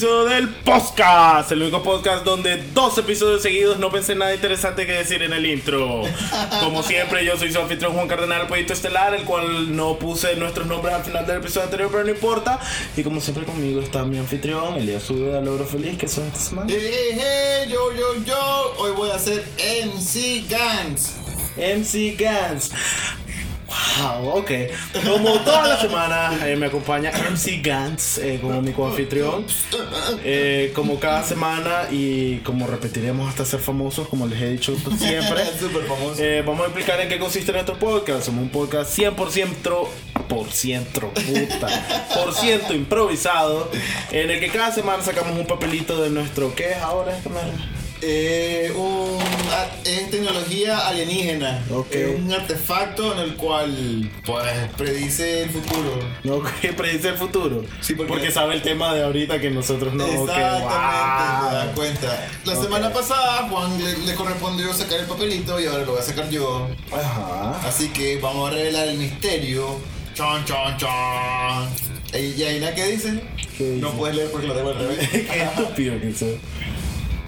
episodio del podcast, el único podcast donde dos episodios seguidos no pensé nada interesante que decir en el intro. Como siempre, yo soy su anfitrión Juan Cardenal, Proyecto Estelar, el cual no puse nuestros nombres al final del episodio anterior, pero no importa. Y como siempre conmigo está mi anfitrión, Elías Sube Logro Feliz, que son esta semana. Hey, hey, yo, yo, yo. Hoy voy a hacer MC Gans. MC Gans. Wow, ok. Como toda la semana eh, me acompaña MC Gantz eh, como mi coanfitrión. Eh, como cada semana y como repetiremos hasta ser famosos, como les he dicho siempre. Eh, vamos a explicar en qué consiste nuestro podcast. Somos un podcast 100% por ciento, puta, por ciento improvisado, en el que cada semana sacamos un papelito de nuestro ¿qué es ahora? Eh, un, es tecnología alienígena. Es un artefacto en el cual pues predice el futuro. No, que predice el futuro. Sí, porque- porque sabe el tema de ahorita que nosotros no. Exactamente, que, te das cuenta. La semana pasada Juan le, le correspondió sacar el papelito y ahora lo voy a sacar yo. Ajá. Así que vamos a revelar el misterio. Chon, chon, chon. ¿Y Yaina qué dice? ¿Qué dice? No puedes leer porque lo tengo al revés. Qué estúpido que soy.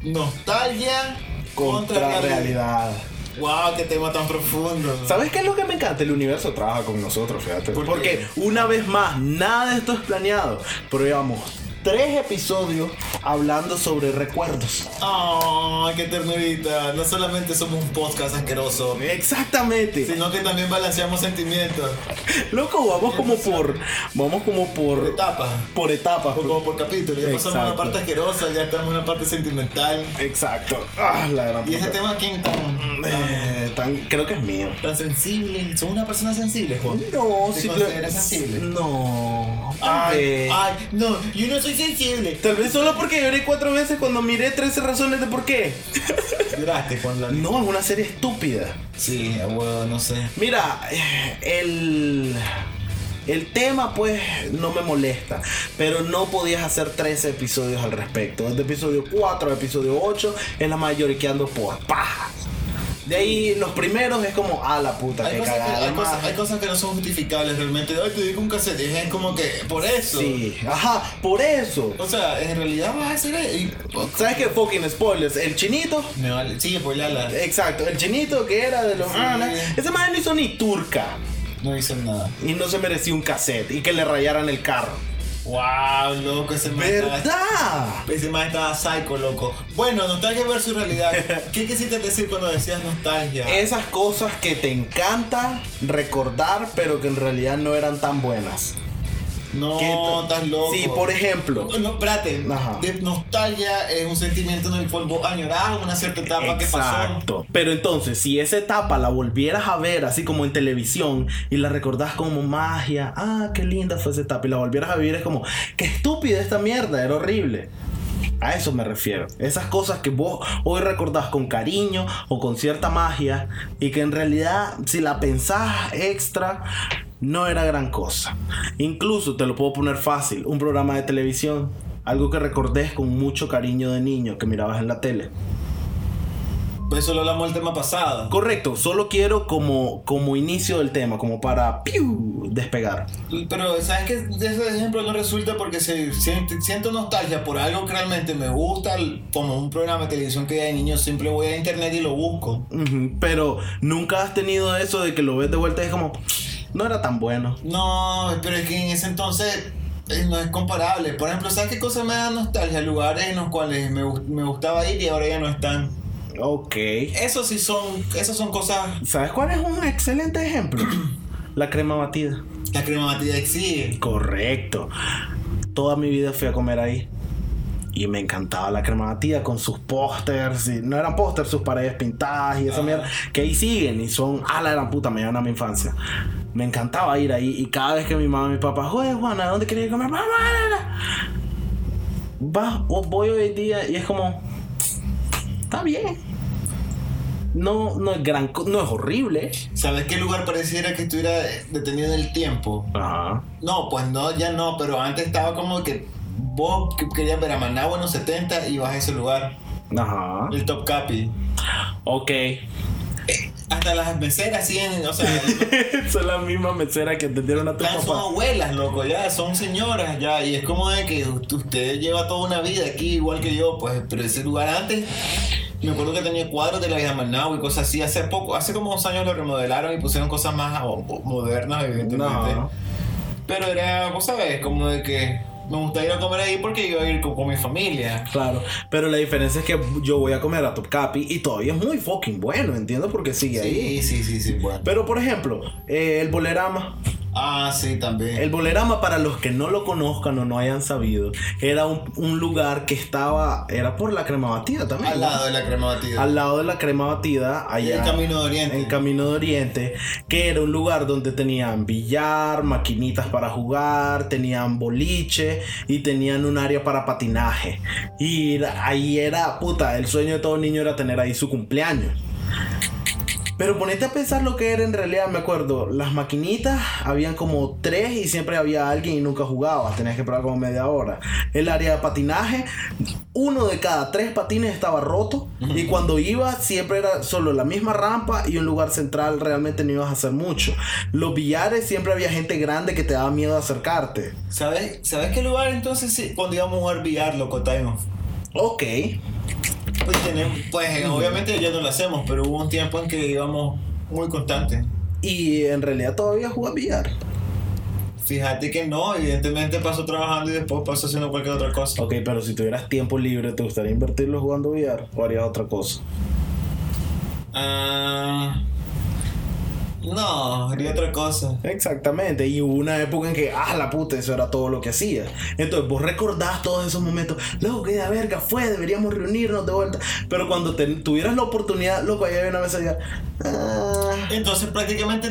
Nostalgia Contra contra, realidad. realidad. Wow, qué tema tan profundo. ¿Sabes qué es lo que me encanta? El universo trabaja con nosotros, fíjate. ¿Por? Porque una vez más, nada de esto es planeado. Pero llevamos tres episodios hablando sobre recuerdos. Ay, qué ternurita. No solamente somos un podcast asqueroso, Exactamente. sino que también balanceamos sentimientos. Loco, vamos como por. Vamos como Por etapas. Por etapas. Como por capítulo. Ya pasamos Exacto. una parte asquerosa, ya estamos en una parte sentimental. Exacto. Ah, la gran Y ese tema, ¿quién tan, Eh, tan- creo que es mío. tan sensible? ¿Son una persona sensible, Juan? No, ¿Te consideras sensible? No. Ay, ay, no, yo no soy sensible. Tal vez solo porque lloré cuatro veces cuando miré 13 razones de por qué. Lloraste cuando la... No, es una serie estúpida. Sí, abuelo, no sé. Mira, el. El tema, pues, no me molesta. Pero no podías hacer 13 episodios al respecto. Desde episodio 4 a episodio 8 es la mayorqueando por paja. De ahí los primeros es como, ah, la puta, Hay que cosas, que, cagada. hay, cosas, madre". hay cosas que no son justificables realmente. Ay, te digo un cassette. Es como que, por eso. Sí, ajá, por eso. O sea, en realidad vas a hacer. ¿Sabes qué? Fucking spoilers. El chinito. Me vale. Sí, pues ya la. Exacto, el chinito que era de los. Sí. ah, ese man no hizo ni turca. No hizo nada. Y no se merecía un cassette y que le rayaran el carro. Wow, loco, ese ¿Verdad? Ese man estaba psycho, loco. Bueno, nostalgia versus realidad. ¿Qué quisiste decir cuando decías nostalgia? Esas cosas que te encanta recordar, pero que en realidad no eran tan buenas. No, ¿Qué estás loco. Sí, por ejemplo. No, espérate. Ajá. De nostalgia es un sentimiento en el cual vos añorás una cierta etapa que pasó. Exacto. Pero entonces, si esa etapa la volvieras a ver así como en televisión y la recordás como magia, ah, qué linda fue esa etapa, y la volvieras a vivir, es como, qué estúpida esta mierda, era horrible. A eso me refiero. Esas cosas que vos hoy recordás con cariño o con cierta magia y que en realidad, si la pensás extra, no era gran cosa. Incluso te lo puedo poner fácil: un programa de televisión, algo que recordés con mucho cariño de niño que mirabas en la tele. Eso lo hablamos el tema pasado. Correcto, solo quiero como, como inicio del tema, como para ¡piu! despegar. Pero, ¿sabes qué? Ese ejemplo no resulta porque se, siento, siento nostalgia por algo que realmente me gusta, como un programa de televisión que de niño, siempre voy a internet y lo busco. Pero nunca has tenido eso de que lo ves de vuelta y es como, no era tan bueno. No, pero es que en ese entonces eh, no es comparable. Por ejemplo, ¿sabes qué cosa me da nostalgia? Lugares en los cuales me, me gustaba ir y ahora ya no están. Ok. Eso sí son, esas son cosas. ¿Sabes cuál es un excelente ejemplo? La crema batida. La crema batida exige. Correcto. Toda mi vida fui a comer ahí. Y me encantaba la crema batida con sus pósters. No eran pósters, sus paredes pintadas y esa Ah. mierda. Que ahí siguen y son. Ah, la gran puta, me llevan a mi infancia. Me encantaba ir ahí. Y cada vez que mi mamá y mi papá, oye Juana, ¿a dónde querías ir a comer? Mamá, la, la". Va, o voy hoy día y es como. Está bien. No, no es gran no es horrible. ¿Sabes qué lugar pareciera que estuviera detenido en el tiempo? Ajá. No, pues no, ya no, pero antes estaba como que vos que querías ver a Managua en los 70 y vas a ese lugar, Ajá. el Top Capi. Ok. Hasta las meseras siguen, o sea, Son las mismas meseras que atendieron a tu ya son papá. abuelas, loco, ya son señoras, ya, y es como de que usted lleva toda una vida aquí igual que yo, pues, pero ese lugar antes, me acuerdo que tenía cuadros de la vida Manau y cosas así, hace poco, hace como dos años lo remodelaron y pusieron cosas más modernas, evidentemente. No. Pero era, vos sabes, como de que me gusta ir a comer ahí porque iba a ir con, con mi familia. Claro, pero la diferencia es que yo voy a comer a Top Capi y todavía es muy fucking bueno, entiendo por qué sigue ahí. Sí, sí, sí, sí, bueno. Pero por ejemplo, eh, el bolerama. Ah, sí, también. El bolerama, para los que no lo conozcan o no hayan sabido, era un, un lugar que estaba, era por la crema batida también. Al ¿no? lado de la crema batida. Al lado de la crema batida, allá. En Camino de Oriente. En Camino de Oriente, que era un lugar donde tenían billar, maquinitas para jugar, tenían boliche y tenían un área para patinaje. Y ahí era, puta, el sueño de todo niño era tener ahí su cumpleaños. Pero ponete a pensar lo que era en realidad, me acuerdo, las maquinitas, habían como tres y siempre había alguien y nunca jugabas, tenías que esperar como media hora. El área de patinaje, uno de cada tres patines estaba roto y cuando ibas siempre era solo la misma rampa y un lugar central, realmente no ibas a hacer mucho. Los billares siempre había gente grande que te daba miedo acercarte. ¿Sabes, ¿Sabes qué lugar entonces cuando íbamos a jugar billar, loco, Taimo? Ok, Pues, tenemos, pues obviamente ya no lo hacemos, pero hubo un tiempo en que íbamos muy constantes. y en realidad todavía juegas billar. Fíjate que no, evidentemente paso trabajando y después paso haciendo cualquier otra cosa. Ok, pero si tuvieras tiempo libre, ¿te gustaría invertirlo jugando billar o harías otra cosa? Ah, no, haría otra cosa. Exactamente, y hubo una época en que, ah, la puta, eso era todo lo que hacía. Entonces vos recordás todos esos momentos, loco, que de verga fue, deberíamos reunirnos de vuelta. Pero cuando te- tuvieras la oportunidad, loco, ahí había una mesa ya. Ah, Entonces prácticamente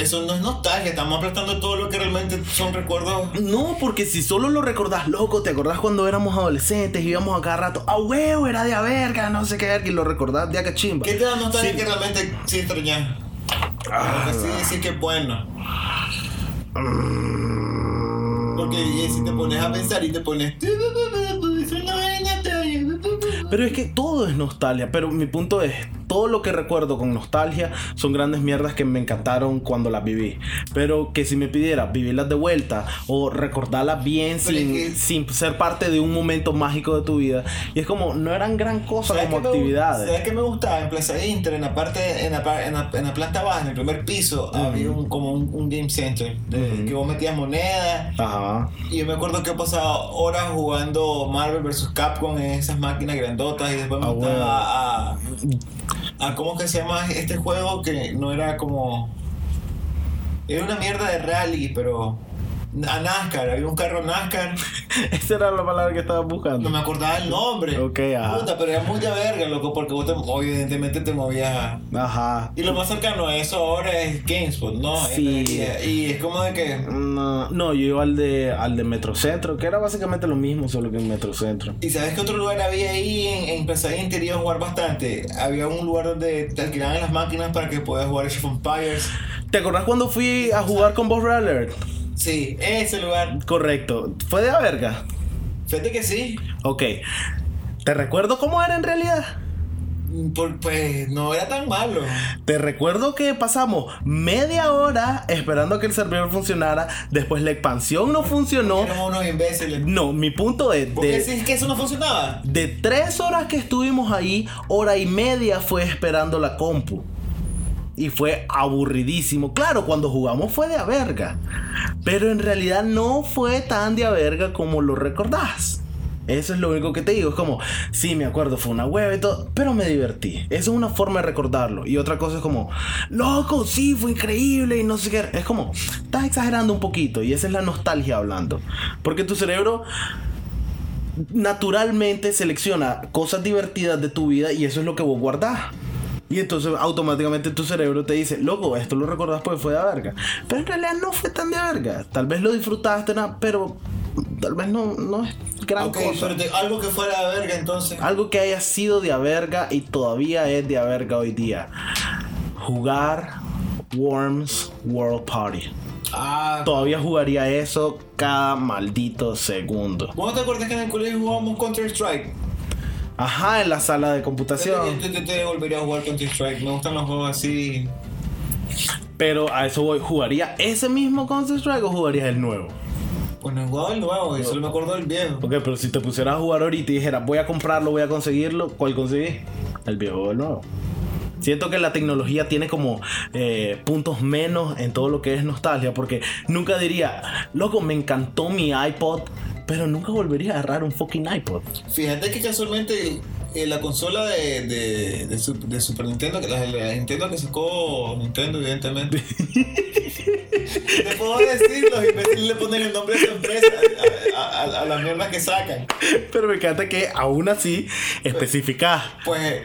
eso no es nostalgia, estamos aplastando todo lo que realmente son recuerdos. no, porque si solo lo recordás, loco, te acordás cuando éramos adolescentes, íbamos a cada rato, ah, huevo, era de a verga, no sé qué verga, y lo recordás de acá chimba. ¿Qué te da nostalgia Sí. que realmente sí extrañas? Ah, sí decir que bueno. mm. Porque si te pones a pensar y te pones. Pero es que todo es nostalgia. Pero mi punto es, todo lo que recuerdo con nostalgia son grandes mierdas que me encantaron cuando las viví. Pero que si me pidiera vivirlas de vuelta o recordarlas bien sin, es que- sin ser parte de un momento mágico de tu vida. Y es como, no eran gran cosa ¿Sabes como me actividades. ¿Sabes qué me gustaba? En Plaza Inter, en la parte, en la, en la, en la planta baja, en el primer piso, había un, como un, un game center de- Ujú. que vos metías monedas. Ajá. Y yo me acuerdo que he pasado horas jugando Marvel vs. Capcom en esas máquinas grandotas y después me Ah, gustaba a, a. ¿Cómo que se llama este juego? Que no era como. Era una mierda de rally, pero. A NASCAR, había un carro NASCAR, Esa era la palabra que estaba buscando. no me acordaba el nombre. Ok, ajá. Puta, pero era de verga, loco, porque vos te, evidentemente te movías. Ajá. Y lo más cercano a eso ahora es GameSpot, ¿no? Sí. Y, y es como de que. No, no, yo iba al de, al de Metrocentro, que era básicamente lo mismo, solo que en Metrocentro. ¿Y sabes qué otro lugar había ahí en, en Plaza Inter? Iba a jugar bastante. Había un lugar donde te alquilaban las máquinas para que puedas jugar Age of Empires. ¿Te acordás cuando fui a jugar con Boss Alert? Sí, ese lugar. Correcto. ¿Fue de la verga? Fíjate que sí. Ok. ¿Te recuerdo cómo era en realidad? Por- pues no era tan malo. Te recuerdo que pasamos media hora esperando a que el servidor funcionara. Después la expansión no funcionó. Éramos unos imbéciles. No, mi punto es ¿Por qué de, decís que eso no funcionaba? de tres horas que estuvimos ahí, hora y media fue esperando la compu. Y fue aburridísimo. Claro, cuando jugamos fue de a verga. Pero en realidad no fue tan de a verga como lo recordás. Eso es lo único que te digo. Es como, sí, me acuerdo, fue una hueva y todo, pero me divertí. Eso es una forma de recordarlo. Y otra cosa es como, loco, sí, fue increíble y no sé qué. Es como, estás exagerando un poquito. Y esa es la nostalgia hablando. Porque tu cerebro naturalmente selecciona cosas divertidas de tu vida y eso es lo que vos guardás. Y entonces automáticamente tu cerebro te dice, loco, esto lo recordás porque fue de verga. Pero en realidad no fue tan de verga. Tal vez lo disfrutaste, na- pero tal vez no, no es gran Ok, cosa. pero te- algo que fuera de verga entonces. Algo que haya sido de verga y todavía es de verga hoy día. Jugar Worms World Party. Ah, Todavía jugaría eso cada maldito segundo. ¿vos no te acuerdas que en el colegio jugábamos Counter Strike? Ajá, en la sala de computación. Yo, yo- yo te volvería a jugar Counter Strike. Me gustan los juegos así. Pero a eso voy, ¿jugaría ese mismo Counter Strike o jugarías el nuevo? Pues no he jugado el nuevo, y solo me acuerdo del viejo. Ok, pero si te pusieras a jugar ahorita y dijeras, voy a comprarlo, voy a conseguirlo, ¿cuál conseguís? El viejo o el nuevo. Siento que la tecnología tiene como eh, puntos menos en todo lo que es nostalgia, porque nunca diría, loco, me encantó mi iPod, pero nunca volvería a agarrar un fucking iPod. Fíjate que casualmente eh, la consola de, de, de, Sup- de Super Nintendo, la, la Nintendo que sacó Nintendo, evidentemente. Te puedo decir, los imbéciles le ponen el nombre de su empresa a, a, a, a las mierdas que sacan. Pero me encanta que aún así especificás. Pues,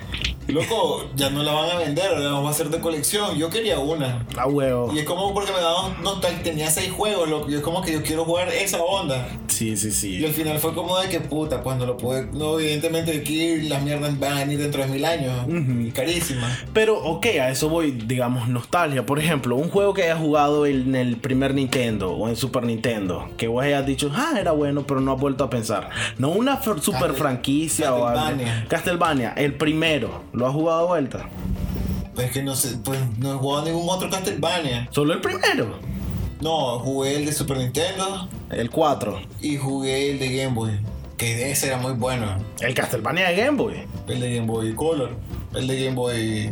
loco, ya no la van a vender, la vamos a hacer de colección. Yo quería una. A huevo. Y es como porque me daba nostalgia, tenía seis juegos, loco. Y es como que yo quiero jugar esa onda. Sí, sí, Y sí. al final fue como de que puta, pues no lo pude. No, evidentemente aquí las mierdas van a venir dentro de mil años. Ujú. Y carísimas. Pero, ok, a eso voy, digamos, nostalgia. Por ejemplo, un juego que hayas jugado en el primer Nintendo o en Super Nintendo, que vos hayas dicho, ah, era bueno, pero no has vuelto a pensar. No una super Castle- franquicia o algo. Castlevania. Castlevania, el primero, ¿lo has jugado de vuelta? Pues que no sé, pues no he jugado ningún otro Castlevania. Solo el primero, No, jugué el de Super Nintendo el 4. y jugué el de Game Boy. Que ese era muy bueno. El Castlevania de Game Boy El de Game Boy Color. El de Game Boy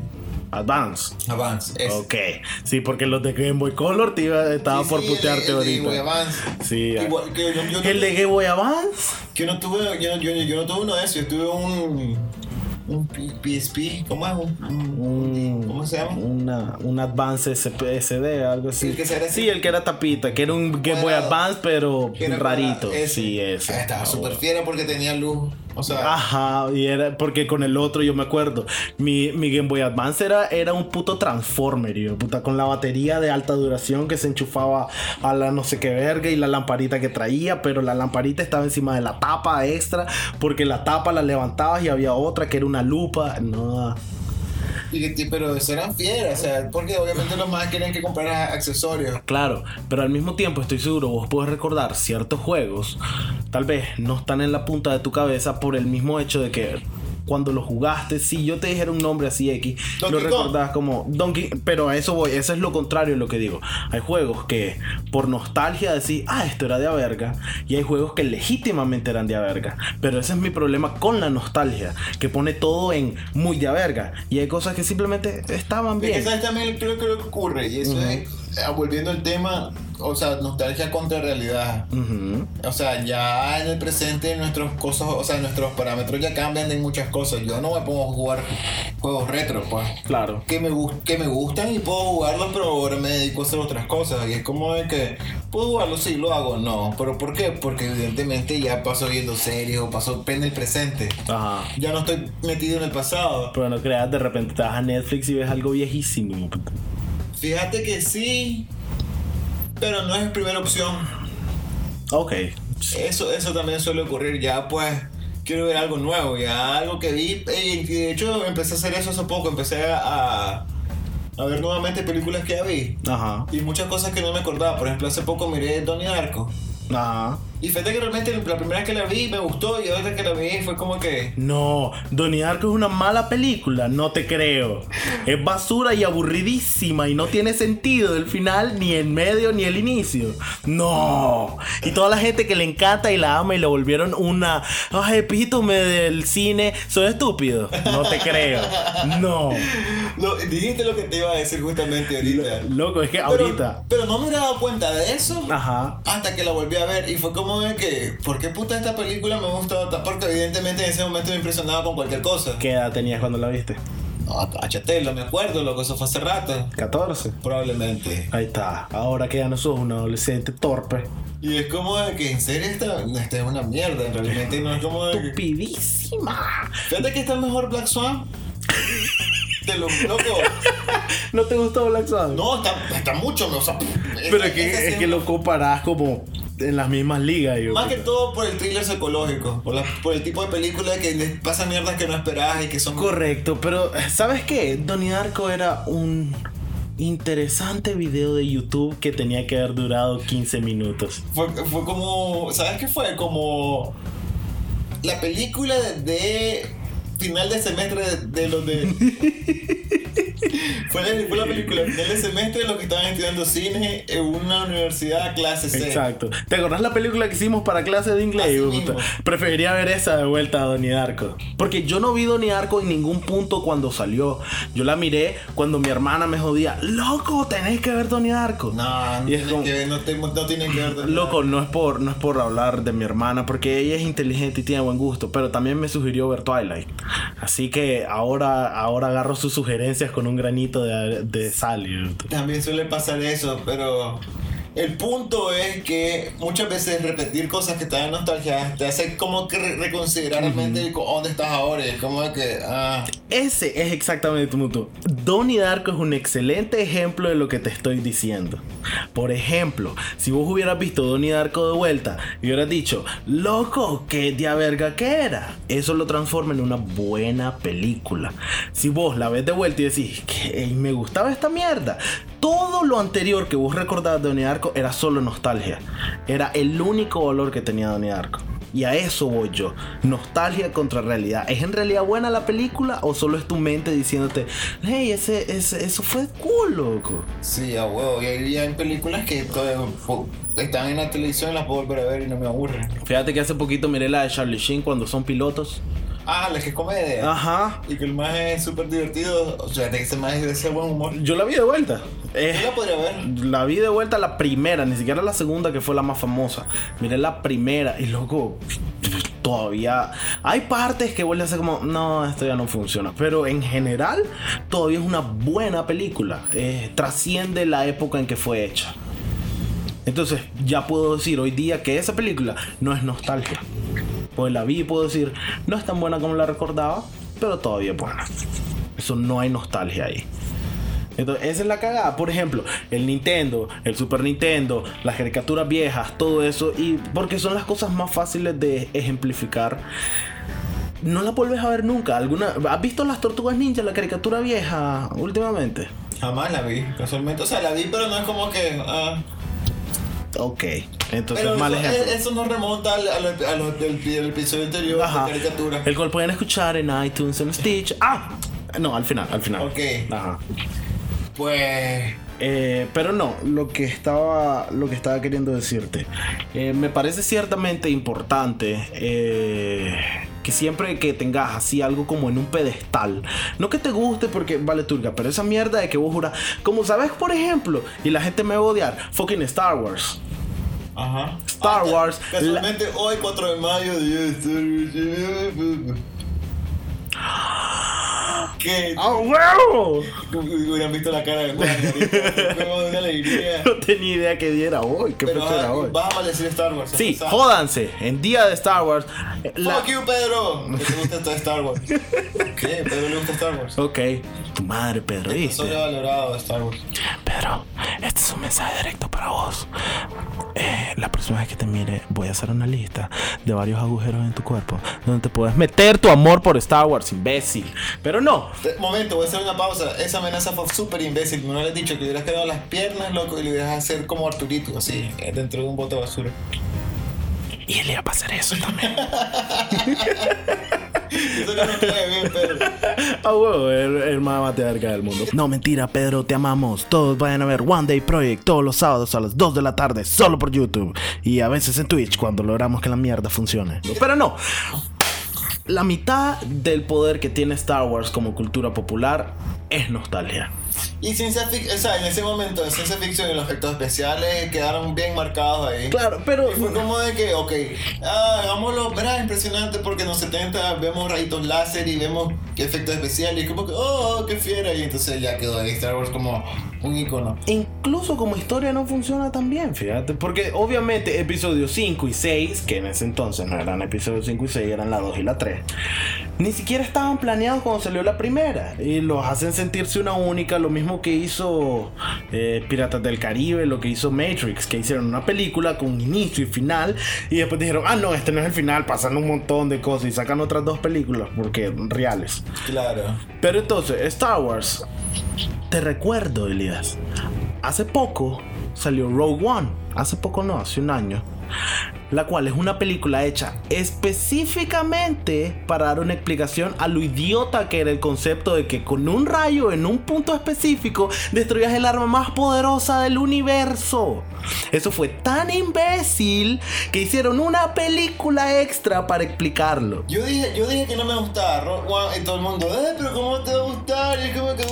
Advance. Advance. ese. Ok, sí, porque los de Game Boy Color te iba, estaba Sí, por sí, el putearte el de Game Boy ahorita. Advance. Sí, Igual que yo, yo, el de Game Boy Advance. Yo no tuve, yo, no- yo, yo no tuve uno de esos, yo tuve un, un PSP, ¿cómo es? Un, Un- ¿Cómo se llama? Una, un Advance SP SD, algo así. El que era así. sí, el que era tapita, que era un Game Boy. Advance, pero rarito. ese. Sí, ese. Ah, Estaba Ah, súper fiera porque tenía luz. O sea, Ajá, y era porque con el otro yo me acuerdo. Mi, mi Game Boy Advance era, era un puto Transformer, yo, puta, con la batería de alta duración que se enchufaba a la no sé qué verga y la lamparita que traía, pero la lamparita estaba encima de la tapa extra, porque la tapa la levantabas y había otra que era una lupa. No, pero eso eran fieras, o sea, porque obviamente los más quieren que comprar accesorios. Claro, pero al mismo tiempo estoy seguro vos puedes recordar ciertos juegos, tal vez no están en la punta de tu cabeza por el mismo hecho de que cuando lo jugaste, si yo te dijera un nombre así X, lo Donkey recordás como Donkey, pero a eso voy, eso es lo contrario de lo que digo. Hay juegos que por nostalgia decís, ah, esto era de a verga, y hay juegos que legítimamente eran de a verga, pero ese es mi problema con la nostalgia, que pone todo en muy de a verga, y hay cosas que simplemente estaban Es que bien. sabes también creo que lo que ocurre, y eso es, eh, volviendo al tema, o sea, nostalgia contra realidad. O sea, ya en el presente nuestros cosas, o sea, nuestros parámetros ya cambian de muchas cosas. Yo no me pongo a jugar juegos retro, pues. Claro. Que me, que me gustan y puedo jugarlos, pero ahora me dedico a hacer otras cosas. Y es como de que, ¿puedo jugarlo? Sí, lo hago. No. ¿Pero por qué? Porque evidentemente ya paso viendo series o paso en el presente. Ajá. Ya no estoy metido en el pasado. Pero no creas, de repente te vas a Netflix y ves algo viejísimo. Fíjate que sí, pero no es primera opción. Ok. Eso, eso también suele ocurrir. Ya pues quiero ver algo nuevo, ya algo que vi. Y de hecho empecé a hacer eso hace poco. Empecé a, a ver nuevamente películas que ya vi. Ajá. Y muchas cosas que no me acordaba. Por ejemplo, hace poco miré Donnie Darko. Ajá. Y fíjate que realmente la primera vez que la vi me gustó y ahora que la vi fue como que... No, Donnie Darko es una mala película, no te creo. Es basura y aburridísima y no tiene sentido el final, ni el medio, ni el inicio. No. Y toda la gente que le encanta y la ama y le volvieron una. Ay, epítome del cine. Soy estúpido. No te creo. No. Lo- dijiste lo que te iba a decir justamente ahorita. Loco, es que Pero- ahorita. Pero, no me dado cuenta de eso. Ajá. Hasta que la volví a ver y fue como de que, ¿por qué puta esta película me gustó? Porque evidentemente en ese momento me impresionaba con cualquier cosa. ¿Qué edad tenías cuando la viste? No, me acuerdo, loco, eso fue hace rato. 14. Probablemente. Ahí está. Ahora que ya no sos un adolescente torpe. Y es como de que en serio esta, esta es una mierda, realmente no es como de que... Estupidísima. Fíjate que está mejor Black Swan. De lo loco. ¿No te gustó Black Swan? No, está, está mucho, o sea, Pero es que, es que lo comparás como en las mismas ligas. Yo, Más que todo por el thriller psicológico, por, la- por el tipo de película que les pasan mierdas que no esperabas y que son... Correcto, pero ¿sabes qué? Donnie Darko era un interesante video de YouTube que tenía que haber durado 15 minutos. Fue, fue como. ¿Sabes qué fue? Como. La película de, de final de semestre de, de los de. fue, la, fue la película final de semestre de los que estaban estudiando cine en una universidad clase C. Exacto. ¿Te acordás la película que hicimos para clase de inglés? Preferiría ver esa de vuelta a Donnie Darko. Porque yo no vi Donnie Darko en ningún punto cuando salió. Yo la miré cuando mi hermana me jodía. Loco, tenés que ver Donnie Darko. No, no Y es como- que no, te- no tiene que ver. Loco, no es por no es por hablar de mi hermana, porque ella es inteligente y tiene buen gusto, pero también me sugirió ver Twilight. Así que ahora, ahora agarro sus sugerencias con un granito de, de sal. También suele pasar eso, pero el punto es que muchas veces repetir cosas que te dan nostalgia te hace como que re- reconsiderar realmente co- dónde estás ahora. Es como que, ah, Ese es exactamente tu punto. Donnie Darko es un excelente ejemplo de lo que te estoy diciendo. Por ejemplo, si vos hubieras visto Donnie Darko de vuelta y hubieras dicho, loco, qué dia verga que era, eso lo transforma en una buena película. Si vos la ves de vuelta y decís, que me gustaba esta mierda, todo lo anterior que vos recordabas de Donnie Darko era solo nostalgia. Era el único valor que tenía Donnie Darko. Y a eso voy yo. Nostalgia contra realidad. ¿Es en realidad buena la película o solo es tu mente diciéndote, hey, ese, ese- eso fue cool, loco? sí, a huevo. Y hay, hay películas que están en la televisión, las puedo volver a ver y no me aburren. Fíjate que hace poquito miré la de Charlie Sheen cuando son pilotos. Ah, la que es comedia. Ajá. Y que el más es súper divertido. O sea, que ese más es de ese buen humor. Yo la vi de vuelta. Yo Eh, la podría ver. la vi de vuelta la primera, ni siquiera la segunda que fue la más famosa. Miré la primera y luego todavía hay partes que vuelve a ser como, no, esto ya no funciona. Pero en general todavía es una buena película. Eh, trasciende la época en que fue hecha. Entonces ya puedo decir hoy día que esa película no es nostalgia. Pues la vi y puedo decir, no es tan buena como la recordaba, pero todavía es buena. Eso no hay nostalgia ahí. Entonces, esa es la cagada. Por ejemplo, el Nintendo, el Super Nintendo, las caricaturas viejas, todo eso. Y porque son las cosas más fáciles de ejemplificar. No la vuelves a ver nunca. ¿Alguna, ¿Has visto las tortugas ninja, la caricatura vieja, últimamente? Jamás la vi, casualmente. O sea, la vi, pero no es como que. ah. Ok. Entonces, Pero mal eso, ejemplo. eh, eso no remonta al, al, a lo del, del episodio anterior Ajá. de caricatura. El cual pueden escuchar en iTunes, en Stitch. Ah, no, al final, al final. Ok. Ajá. Pues. Eh, pero no, lo que estaba, lo que estaba queriendo decirte, eh, me parece ciertamente importante eh, que siempre que tengas así algo como en un pedestal, no que te guste porque vale turga, pero esa mierda de que vos juras, como sabes por ejemplo, y la gente me va a odiar, fucking Star Wars. Ajá. Star Ah, Wars, Casualmente hoy, 4 de mayo, ¿Qué? ¡Ah, huevo! Hubieran visto la cara de Juan como de una alegría. No tenía idea que diera hoy, qué Pero fecha era hoy. vas a maldecir Star Wars. Sí, jódanse, en día de Star Wars. la- Fuck you, Pedro. Que te gusta Star Wars. ¿Qué? Pedro le gusta Star Wars. Ok, tu madre, Pedro, ¿viste? sobrevalorado Star Wars. Pedro, este es un mensaje directo para vos. Eh, la próxima vez que te mire, voy a hacer una lista de varios agujeros en tu cuerpo donde te puedes meter tu amor por Star Wars, imbécil. Pero no, Momento, voy a hacer una pausa. Esa amenaza fue súper imbécil. No le he dicho que hubieras quedado las piernas, loco, y le hubieras hacer como Arturito, así, eh, dentro de un bote de basura. Y él iba a pasar eso también. Eso que no bien, Pedro. Ah, huevo, el, el más matemática del mundo. No, mentira, Pedro, te amamos. Todos vayan a ver One Day Project todos los sábados a las 2 de la tarde, solo por YouTube. Y a veces en Twitch cuando logramos que la mierda funcione. Pero no. La mitad del poder que tiene Star Wars como cultura popular es nostalgia. Y ciencia ficción, o sea, en ese momento de ciencia ficción y los efectos especiales quedaron bien marcados ahí. Claro, pero. Y fue como de que, ok, ah, hagámoslo, verá, impresionante porque en los 70 vemos rayitos láser y vemos efectos especiales y como que, oh, qué fiera. Y entonces ya quedó ahí Star Wars como un icono. Incluso como historia no funciona tan bien, fíjate. Porque obviamente episodios 5 y 6, que en ese entonces no eran episodios 5 y 6, eran la 2 y la 3, ni siquiera estaban planeados cuando salió la primera. Y los hacen sentirse una única, lo mismo que hizo eh, Piratas del Caribe, lo que hizo Matrix, que hicieron una película con inicio y final. Y después dijeron, ah, no, este no es el final, pasan un montón de cosas y sacan otras dos películas, porque reales. Claro. Pero entonces, Star Wars, te recuerdo, Elías. Hace poco salió Rogue One. Hace poco no, hace un año. La cual es una película hecha específicamente para dar una explicación a lo idiota que era el concepto de que con un rayo en un punto específico destruyas el arma más poderosa del universo. Eso fue tan imbécil que hicieron una película extra para explicarlo. Yo dije, yo dije que no me gustaba One y todo el mundo, eh, pero ¿cómo te va a gustar? Y es como que,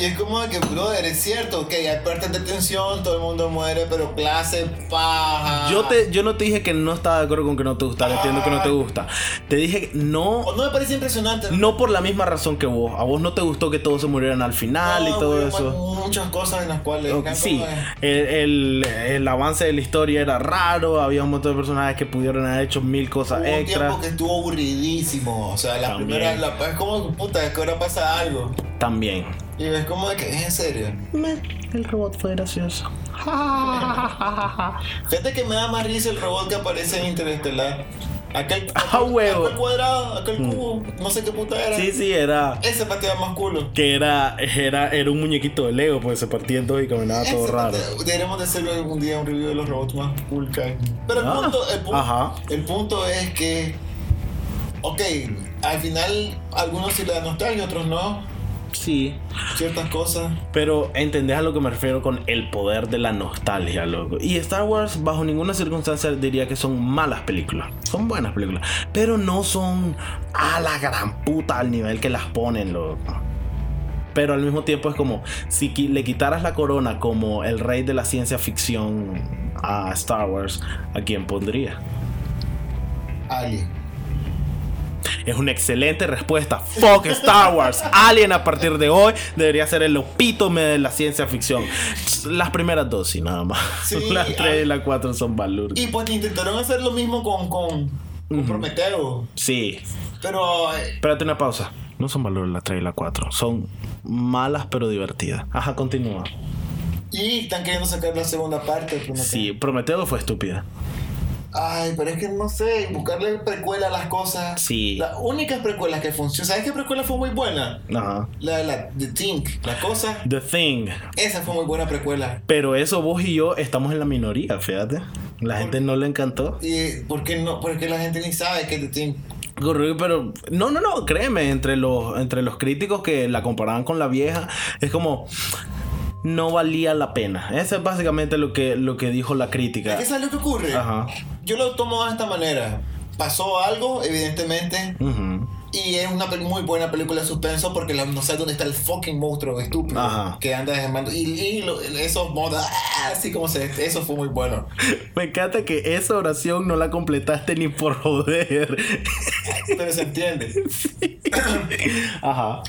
y es como que, brother, es cierto, ok, hay partes de tensión, todo el mundo muere, pero clase paja. Yo, te, yo no te dije que no estaba de acuerdo con que no te gustara, entiendo que no te gusta. Te dije que no, No me parece impresionante. no por la misma razón que vos. A vos no te gustó que todos se murieran al final y No, todo güey, eso. Muchas cosas en las cuales. Ok, Sí, el, el- el avance de la historia era raro, había un montón de personajes que pudieron haber hecho mil cosas Hubo un extra. tiempo que estuvo aburridísimo. O sea, la También. primera. La, es como, puta, es que ahora pasa algo. También. Y es como de que es en serio. Meh, el robot fue gracioso. Fíjate que me da más risa el robot que aparece en Interestelar. Aquel, Ah, huevo. aquel cuadrado, aquel cubo, no sé qué puta era. Sí, sí, era. Ese patea más culo. Que era, era, era un muñequito de Lego, porque se partía en dos y caminaba todo raro. Deberíamos de hacerlo algún día un review de los robots más cool que hay. Pero el, Ah, punto, el, punto, ajá. el punto es que. Ok, al final algunos sí le dan nostalgia, otros no. Sí. Ciertas cosas. Pero entendés a lo que me refiero con el poder de la nostalgia, loco. Y Star Wars, bajo ninguna circunstancia, diría que son malas películas. Son buenas películas. Pero no son a la gran puta al nivel que las ponen, loco. Pero al mismo tiempo es como si le quitaras la corona como el rey de la ciencia ficción a Star Wars, ¿a quién pondría? Alien. Es una excelente respuesta. Fuck Star Wars. Alien a partir de hoy debería ser el epítome de la ciencia ficción. Las primeras dos, sí, nada más. Sí, Las tres y las cuatro son balurdos. Y pues intentaron hacer lo mismo con, con, con Prometeo. Sí. Pero. eh, Espérate una pausa. No son valores las 3 y las 4. Son malas pero divertidas. Ajá, continúa. Y están queriendo sacar la segunda parte. Prometeo. Sí, Prometeo fue estúpida. Ay, pero es que no sé, buscarle precuela a las cosas. Sí. Las únicas precuelas que funcionan. ¿Sabes qué precuela fue muy buena? Ajá. La, la The Think, la cosa. The Thing. Esa fue muy buena precuela. Pero eso vos y yo estamos en la minoría, fíjate. La gente no le encantó. ¿Y por qué no? Porque la gente ni sabe que The Think. Correcto, Pero no, no, no, créeme, entre los, entre los críticos que la comparaban con la vieja, es como no valía la pena. Eso es básicamente lo que, lo que dijo la crítica. ¿Qué sabes lo que ocurre? Ajá. Yo lo tomo de esta manera. Pasó algo, evidentemente. Ujú. Y es una muy buena película de suspenso porque la- no sabes dónde está el fucking monstruo estúpido Ajá. que anda desmando. Y, y lo- esos modos, ah, así como se. Eso fue muy bueno. Me encanta que esa oración no la completaste ni por joder. Pero se entiende. Ajá.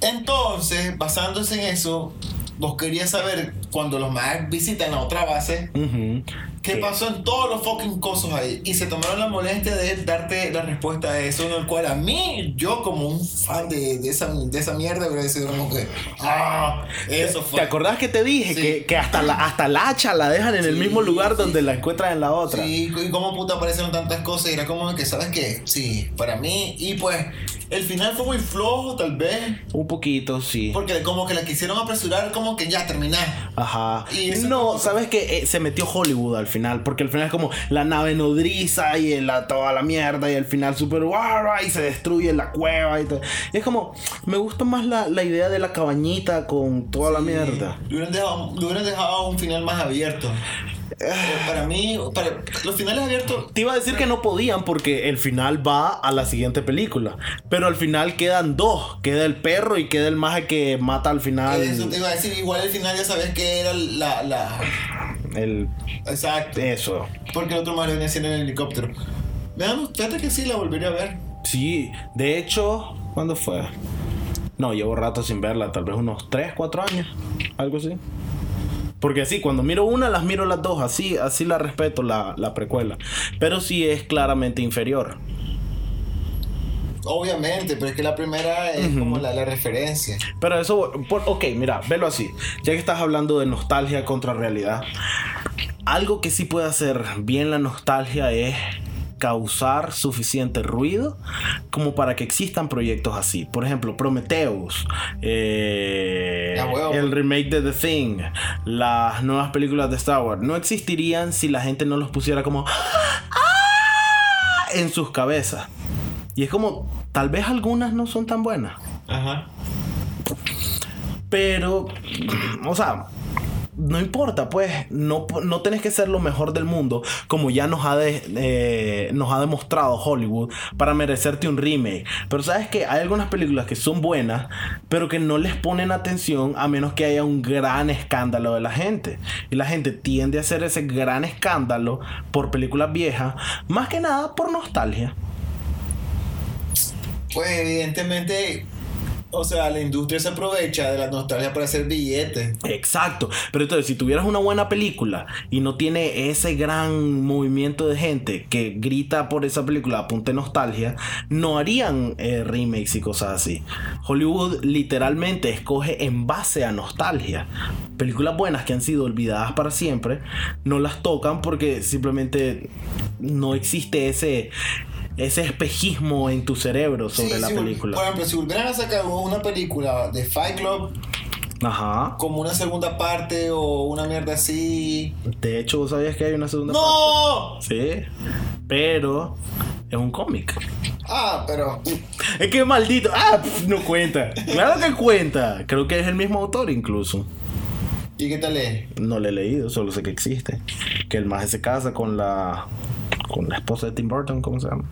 Entonces, basándose en eso, vos querías saber cuando los más visitan la otra base. Ujú. ¿Qué pasó en todos los fucking cosas ahí? Y se tomaron la molestia de darte la respuesta a eso, en el cual a mí, yo como un fan de, de esa, de esa mierda, hubiera sido como que, ah, eso fue. ¿Te acordás que te dije Sí. que, que hasta, la, hasta la hacha la dejan en el mismo lugar sí. donde la encuentran en la otra? Sí, y como puta aparecieron tantas cosas, y era como que, ¿sabes qué? Sí, para mí, y pues, el final fue muy flojo, tal vez, Un poquito, sí. porque como que la quisieron apresurar, como que ya terminar. Ajá. Y No, ¿sabes que Se metió Hollywood al final. Porque al final es como la nave nodriza y la, toda la mierda. Y al final super guau, y se destruye la cueva y todo. Y es como, me gusta más la, la idea de la cabañita con toda la mierda. Le hubieran dejado, le hubieran dejado un final más abierto. Eh, Para mí, para los finales abiertos, Te iba a decir que no podían porque el final va a la siguiente película. Pero al final quedan dos. Queda el perro y queda el maje que mata al final. eso te iba a decir, igual al final ya sabes que era la, la, El, exacto, eso. porque el otro más venía en el helicóptero. Veamos, fíjate que sí, la volvería a ver. Sí, de hecho, ¿cuándo fue? No, llevo rato sin verla, tal vez unos 3, 4 años, algo así. Porque sí, cuando miro una, las miro las dos, así, así la respeto, la, la precuela. Pero sí es claramente inferior. Obviamente, pero es que la primera es como la, la referencia. Pero eso, por- ok, mira, velo así. Ya que estás hablando de nostalgia contra realidad, algo que sí puede hacer bien la nostalgia es causar suficiente ruido como para que existan proyectos así. Por ejemplo, Prometheus, eh, el remake de The Thing, las nuevas películas de Star Wars, no existirían si la gente no los pusiera como... ¡Ah! en sus cabezas. Y es como, tal vez algunas no son tan buenas. Ajá. Pero, o sea, no importa, pues, no, no tenés que ser lo mejor del mundo, como ya nos ha, de- eh, nos ha demostrado Hollywood, para merecerte un remake. Pero sabes que hay algunas películas que son buenas, pero que no les ponen atención a menos que haya un gran escándalo de la gente. Y la gente tiende a hacer ese gran escándalo por películas viejas, más que nada por nostalgia. Pues evidentemente, o sea, la industria se aprovecha de la nostalgia para hacer billetes. Exacto, pero entonces si tuvieras una buena película y no tiene ese gran movimiento de gente que grita por esa película a punta de nostalgia, no harían eh, remakes y cosas así. Hollywood literalmente escoge en base a nostalgia. Películas buenas que han sido olvidadas para siempre, no las tocan porque simplemente no existe ese, ese espejismo en tu cerebro sobre Sí, la si película. Por ejemplo, si volvieran a sacar una película de Fight Club Ajá. como una segunda parte o una mierda así. De hecho, ¿vos sabías que hay una segunda parte? ¡No! Sí, pero es un cómic. Ah, pero. Es que maldito. Ah, no cuenta. Claro que cuenta. Creo que es el mismo autor incluso. ¿Y qué tal es? No lo he leído, solo sé que existe. Que el maje se casa con la con la esposa de Tim Burton, ¿cómo se llama?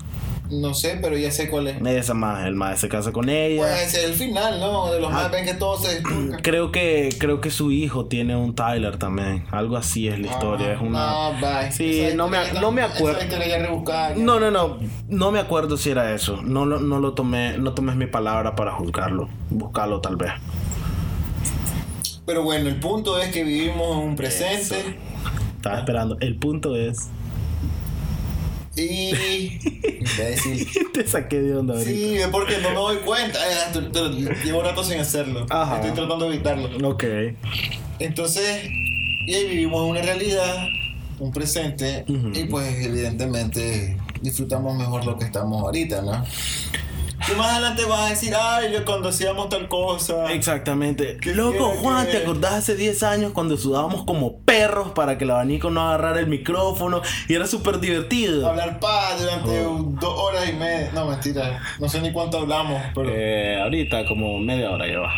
No sé, pero ya sé cuál es. Esa maje, el maje se casa con ella. Pues es el final, ¿no? De los Ah. más ven que todo se. Creo que creo que su hijo tiene un Tyler también. Algo así es la historia, es una Ah, bye. Sí, Esa no me- no me acuerdo. Ya ya. No, no, no. No me acuerdo si era eso. No lo, no lo tomé, no tomes mi palabra para juzgarlo. Buscarlo tal vez. Pero bueno, el punto es que vivimos en un presente. Estaba esperando. El punto es. Y. Imbécil. Te saqué de onda ahorita. Sí, es porque no me doy cuenta. Eh, Llevo rato sin hacerlo. Ajá. Estoy tratando de evitarlo. Ok. Entonces, y ahí vivimos una realidad, un presente, y pues evidentemente disfrutamos mejor lo que estamos ahorita, ¿no? Y más adelante vas a decir, ay, yo cuando hacíamos tal cosa. Exactamente. ¿Qué Loco, Juan, que- ¿te acordás hace 10 años cuando sudábamos como perros para que el abanico no agarrara el micrófono? Y era súper divertido. Hablar paz durante Oh. dos horas y media. No, mentira. No sé ni cuánto hablamos, pero. Eh, ahorita como media hora lleva.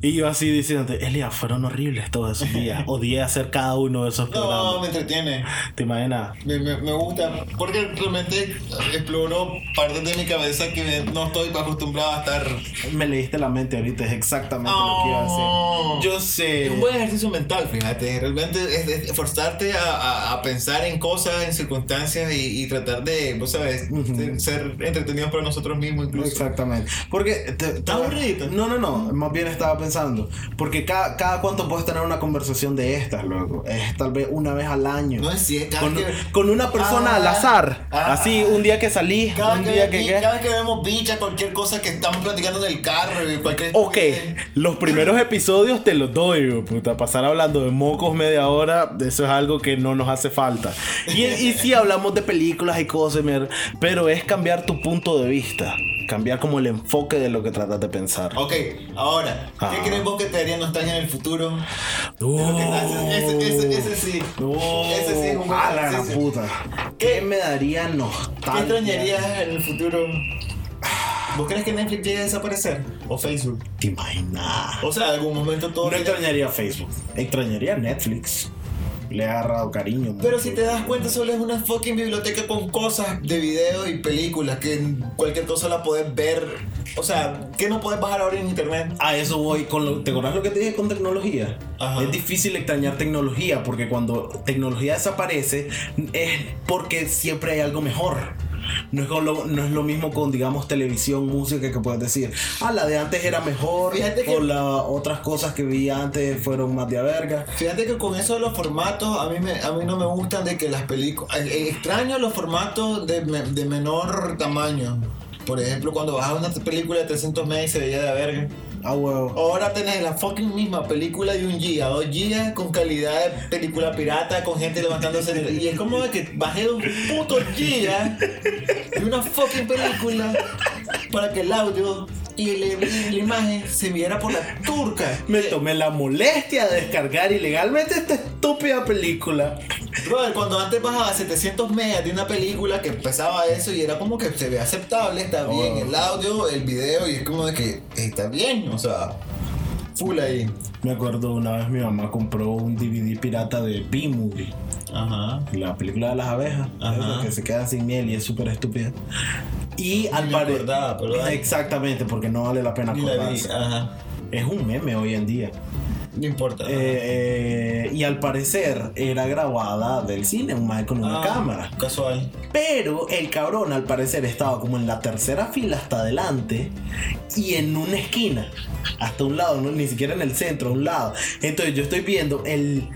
Y yo así diciéndote, Elia, fueron horribles todos esos días. Odié hacer cada uno de esos no, programas. me entretiene. ¿Te imaginas? Me, me, me gusta. Porque realmente exploró partes de mi cabeza que no estoy acostumbrado a estar. Me leíste la mente ahorita, es exactamente lo que iba a Oh. decir. Yo sé. Es un buen ejercicio mental, fíjate. Realmente es, es forzarte a, a- a pensar en cosas, en circunstancias y, y tratar de, vos sabes, Ujú. ser, ser entretenidos para nosotros mismos incluso. Exactamente. Porque. Te, ¿Está aburrido? No, no, no. Más bien estaba pensando. Porque cada, cada cuánto puedes tener una conversación de estas, loco. Es tal vez una vez al año. No es cierto. con, que, con una persona Ah, al azar. ah, Así, un día que salí, cada, un que, día que. ¿qué? cada vez que vemos bicha, cualquier cosa que estamos platicando en el carro, y cualquier. Ok, los primeros episodios te los doy, puta. Pasar hablando de mocos media hora, eso es algo que no nos hace falta. Y, y sí hablamos de películas y cosas, pero es cambiar tu punto de vista. Cambiar como el enfoque de lo que tratas de pensar. Ok, ahora, Ah. ¿qué crees vos que te daría nostalgia en el futuro? Oh. Ese, ese, ese, ese sí. Oh, Ese sí es un a la gran puta. ¿Qué me daría nostalgia? ¿Qué extrañarías en el futuro? ¿Vos crees que Netflix llegue a desaparecer? ¿O Facebook? ¿Te imaginas? O sea, en algún momento todo. No extrañaría Facebook. Extrañaría Netflix. Le he agarrado cariño. Pero si te das cuenta, solo es una fucking biblioteca con cosas de videos y películas que cualquier cosa la puedes ver. O sea, ¿qué no puedes bajar ahora en internet? A eso voy. Con lo, ¿Te acordás lo que te dije con tecnología? Ajá. Es difícil extrañar tecnología porque cuando tecnología desaparece es porque siempre hay algo mejor. No es, lo, no es lo mismo con, digamos, televisión, música que puedes decir, ah, la de antes era mejor Fíjate que- o las otras cosas que vi antes fueron más de a verga. Fíjate que con eso de los formatos, a mí, me, a mí no me gustan de que las películas... eh, Extraño los formatos de, me- de menor tamaño. Por ejemplo, cuando bajaba una película de 300 megas y se veía de verga. Ah, huevo. Ahora tenés la fucking misma película de un giga, dos gigas con calidad de película pirata, con gente levantándose. Y es como de que bajé un puto giga de una fucking película para que el audio y la imagen se viera por la turca. Me tomé la molestia de descargar ilegalmente esta estúpida película. Brother, cuando antes bajaba 700 megas de una película que pesaba eso y era como que se ve aceptable, está bien Oh. el audio, el video y es como de que está bien, o sea, full ahí. Me acuerdo una vez mi mamá compró un DVD pirata de B-Movie. Ajá. La película de las abejas, esa que se quedan sin miel y es súper estúpida. Y al parecer. Exactamente, porque no vale la pena Ni la vi, acordarse. ajá. Es un meme hoy en día. No importa. Eh, eh, y al parecer era grabada del cine, un mae con una Ah, cámara. Casual. Pero el cabrón al parecer estaba como en la tercera fila hasta adelante y en una esquina, hasta un lado, no, ni siquiera en el centro, a un lado. Entonces yo estoy viendo el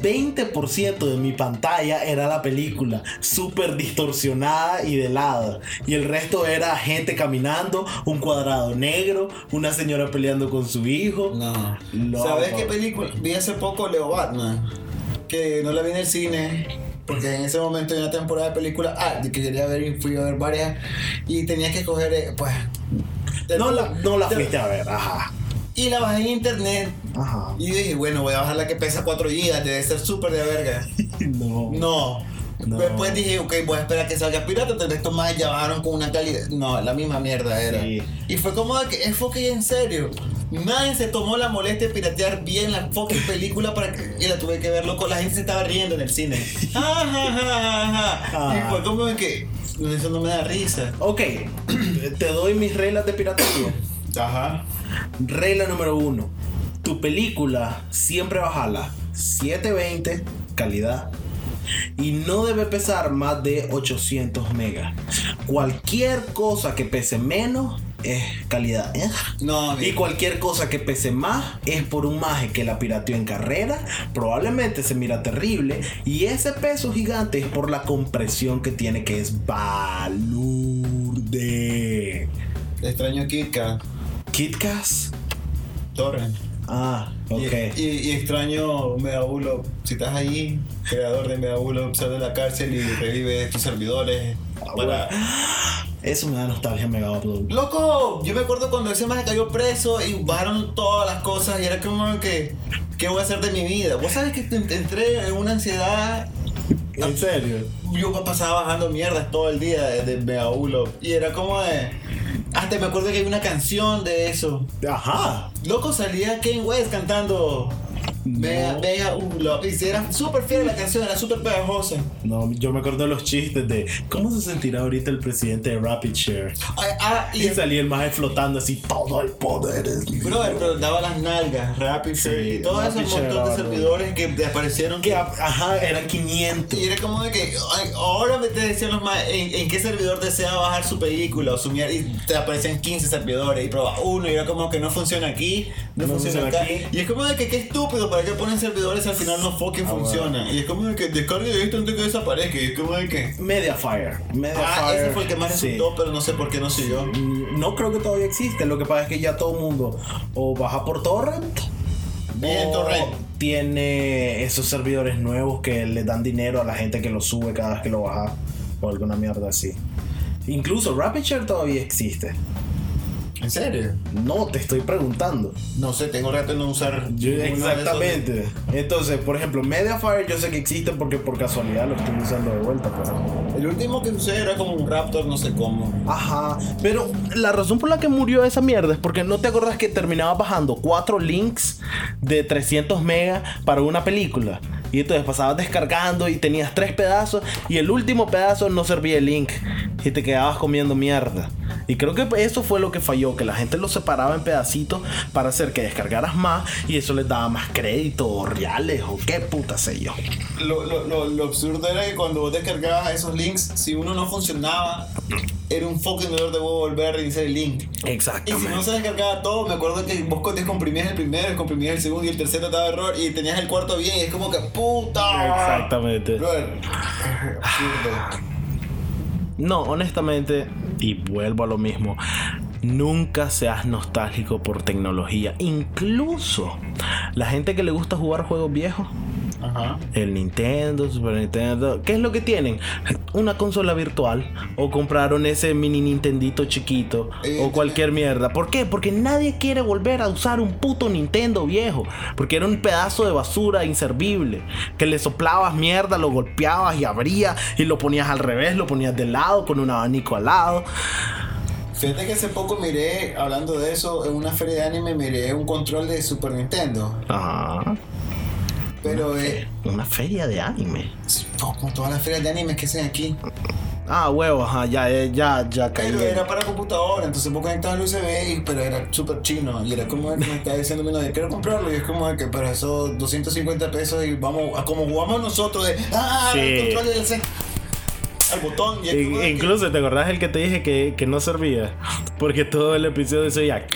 20% de mi pantalla era la película, súper distorsionada y de lado. Y el resto era gente caminando, un cuadrado negro, una señora peleando con su hijo. No. ¿Sabes qué película? Vi hace poco Leo Batman. Que no la vi en el cine. Porque en ese momento hay una temporada de películas ah, que quería ver y fui a ver varias. Y tenía que escoger, eh, pues. No la, no la fuiste a ver, ajá. Y la bajé en internet. Ajá. Y dije, bueno, voy a bajar la que pesa 4 GB. Debe ser súper de verga. No. No. No. Después dije, ok, voy a esperar que salga pirata. Tal vez estos más ya bajaron con una calidad. No, la misma mierda era. Sí. Y fue como que es fucking en serio. Nadie se tomó la molestia de piratear bien la fucking película para que. Y la tuve que ver, loco. La gente se estaba riendo en el cine. Ja, ja, ja, ja, ja. Ah. Y fue como que. Eso no me da risa. Ok, te doy mis reglas de piratería. Ajá. Regla número uno. Tu película siempre bajala 720, calidad. Y no debe pesar más de 800 megas. Cualquier cosa que pese menos es calidad. ¿eh? No, Y cualquier cosa que pese más es por un maje que la pirateó en carrera. Probablemente se mira terrible. Y ese peso gigante es por la compresión que tiene, que es balurde. Extraño Kika. KitKas. Torrent. Ah, ok. Y, y- y extraño. Si estás ahí, creador de Medabulo, sale de la cárcel y revive tus servidores. Para... Eso me da nostalgia Mega Upload. ¡Loco! Yo me acuerdo cuando ese más cayó preso y bajaron todas las cosas y era como que. ¿Qué voy a hacer de mi vida? Vos sabes que entré en una ansiedad. ¿En serio? Yo pasaba bajando mierdas todo el día de, de Medabulo. Y era como de. Hasta me acuerdo que hay una canción de eso. Ajá. Loco, salía Kane West cantando. Mega, No. mega, uh, lo- y si era súper fiel la canción, era súper pegajosa. No, yo me acuerdo de los chistes de cómo se sentirá ahorita el presidente de Rapid Share. Ay, ah, y Y salía el maje flotando así, todo el poder es mío. Brother, pero daba las nalgas, Rapid Sí, Share y todos esos Rapid Share montón de servidores que aparecieron. Que, ajá, eran 500. Y era como de que ay, ahora me te decían los más en, en qué servidor desea bajar su película o su mierda y te aparecen 15 servidores y prueba uno y era como que no funciona aquí, no, No funciona, funciona acá. aquí. Y es como de que qué estúpido, ¿para qué ponen servidores al final no fucking Ah, funciona? Y es como de que descargue esto antes que desaparezca y es como de que... Mediafire. Mediafire. Ah, ese fue el que más sí. resultó, pero no sé por qué no siguió. Mm, No creo que todavía existe. Lo que pasa es que ya todo el mundo o baja por torrent. Bien, o torrent. Tiene esos servidores nuevos que le dan dinero a la gente que lo sube cada vez que lo baja. O alguna mierda así. Incluso RapidShare todavía existe. ¿En serio? No, te estoy preguntando. No sé, tengo rato en no usar. Yo- de exactamente. Entonces, por ejemplo, Mediafire yo sé que existe porque por casualidad lo estoy usando de vuelta. Pero... El último que usé era como un Raptor, no sé cómo. Ajá, pero la razón por la que murió esa mierda es porque no te acuerdas que terminaba bajando cuatro links de 300 megas para una película. Y entonces pasabas descargando y tenías tres pedazos y el último pedazo no servía el link y te quedabas comiendo mierda. Y creo que eso fue lo que falló, que la gente lo separaba en pedacitos para hacer que descargaras más y eso les daba más crédito o reales o qué puta sé yo. Lo, lo, lo, lo absurdo era que cuando vos descargabas esos links, si uno no funcionaba, era un fucking dolor de huevo volver a reiniciar el link. Y si Exactamente. no se descargaba todo, me acuerdo que vos descomprimías el primero, descomprimías el segundo y el tercero daba error y tenías el cuarto bien y es como que puta. Exactamente. Brother, absurdo. No, honestamente, y vuelvo a lo mismo, nunca seas nostálgico por tecnología. Incluso la gente que le gusta jugar juegos viejos, Ajá. El Nintendo, Super Nintendo. ¿Qué es lo que tienen? Una consola virtual. O compraron ese mini Nintendito chiquito. Eh, o cualquier mierda. ¿Por qué? Porque nadie quiere volver a usar un puto Nintendo viejo. Porque era un pedazo de basura inservible. Que le soplabas mierda, lo golpeabas y abría. Y lo ponías al revés, lo ponías de lado con un abanico al lado. Fíjate que hace poco miré, hablando de eso, en una feria de anime miré un control de Super Nintendo. Ajá. Pero eh, Una feria de anime. como todas las ferias de anime que hacen aquí. Ah, huevo, ajá, ya, eh, ya, ya caí. Pero era para computadora, entonces vos conectabas el USB, y- pero era súper chino. Y era como que me estaba diciendo mi novia, quiero comprarlo. Y es como que, pero eso 250 pesos y vamos a como jugamos nosotros de, ah, Sí. el control del C- al botón. Y es como de I- que- Incluso, ¿te acordás el que te dije que, que no servía? Porque todo el episodio se oía.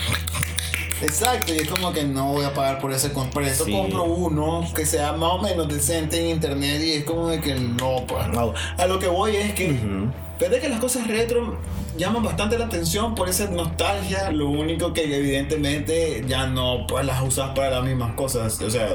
Exacto, y es como que no voy a pagar por ese con- por eso Sí. compro uno que sea más o menos decente en internet y es como de que no, pues. No. A lo que voy es que Ujú. Fíjate que las cosas retro llaman bastante la atención por esa nostalgia. Lo único que evidentemente ya no pues, las usas para las mismas cosas. O sea,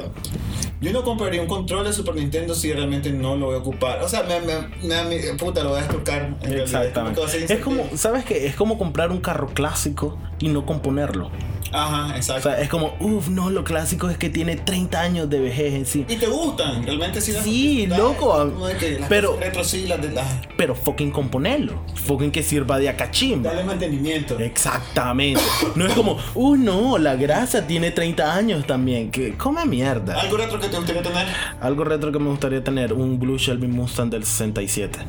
yo no compraría un control de Super Nintendo si realmente no lo voy a ocupar. O sea, me, me, me- puta, lo voy a tocar. Exactamente. Es como, ¿sabes qué? Es como comprar un carro clásico y no componerlo. Ajá, O exacto. sea, es como, uff, no, lo clásico es que tiene 30 años de vejez en sí. y te gustan, realmente sí. Sí, loco, las pero- retro sí, las de las. Pero fucking componerlo. Fucking que sirva de acachimba. Dale mantenimiento. Exactamente. No es como, uh, no, la grasa tiene 30 años también. Que come mierda. ¿Algo retro que te gustaría tener? Algo retro que me gustaría tener, un Blue Shelby Mustang del 67.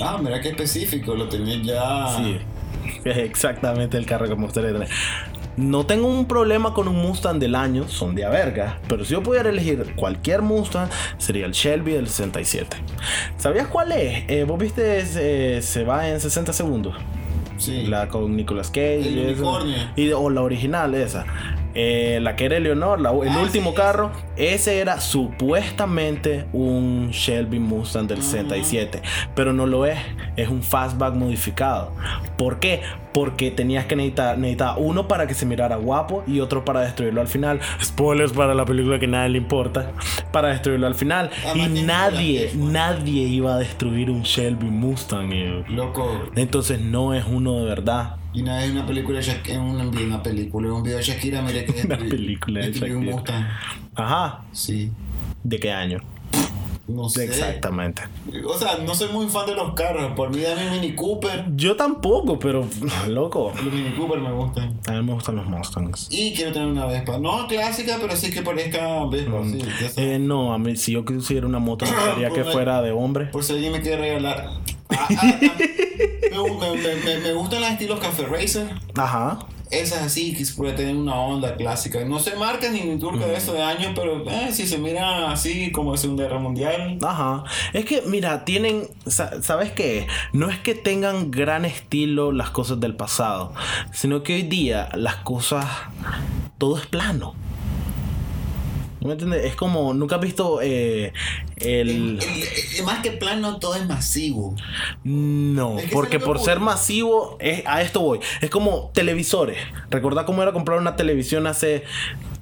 Ah, mira qué específico, lo tenés ya. Sí, es exactamente el carro que me gustaría tener. No tengo un problema con un Mustang del año, son de a verga. Pero si yo pudiera elegir cualquier Mustang, sería el Shelby del 67. ¿Sabías cuál es? Eh, Vos viste, eh, se va en 60 segundos. Sí. La con Nicolas Cage. El y eso. Y- o la original, esa. Eh, la que era Eleonor, la- el Ah, último carro, ese era supuestamente un Shelby Mustang del 67, pero no lo es, es un fastback modificado. ¿Por qué? Porque tenías que necesitar, necesitar uno para que se mirara guapo y otro para destruirlo al final. Spoilers para la película que nadie le importa. Para destruirlo al final. Ah, y nadie, nadie iba a destruir un Shelby Mustang. eh. Loco, Entonces no es uno de verdad. Y una vez una película de Shakira, una, una película, un video de Shakira, mire que Una película de un. Ajá. Sí, ¿De qué año? no sé. Exactamente. O sea, no soy muy fan de los carros. Por mí dame Mini Cooper. Yo tampoco, pero loco. Los Mini Cooper me gustan. A mí me gustan los Mustangs. Y quiero tener una Vespa. No clásica, pero sí que parezca Vespa. Sí, ya sabes. Eh, no, a mí si yo quisiera una moto, me gustaría que fuera de hombre. Por si alguien me quiere regalar. Ah, ah, ah. Me, me- me- me gustan los estilos Café Racer. Ajá. Esas así que puede tener una onda clásica. No sé marca ni turca de eso de años, pero eh, si se mira así como de Segunda Guerra Mundial. Ajá. Es que, mira, tienen. sa- ¿Sabes qué? No es que tengan gran estilo las cosas del pasado, sino que hoy día las cosas. Todo es plano. ¿No me entiendes? Es como. Nunca has visto eh, el. El- el- más que plano, todo es masivo. No, Es que porque ¿sabes lo por ser masivo, es, a esto voy. Es como televisores. Recordá cómo era comprar una televisión hace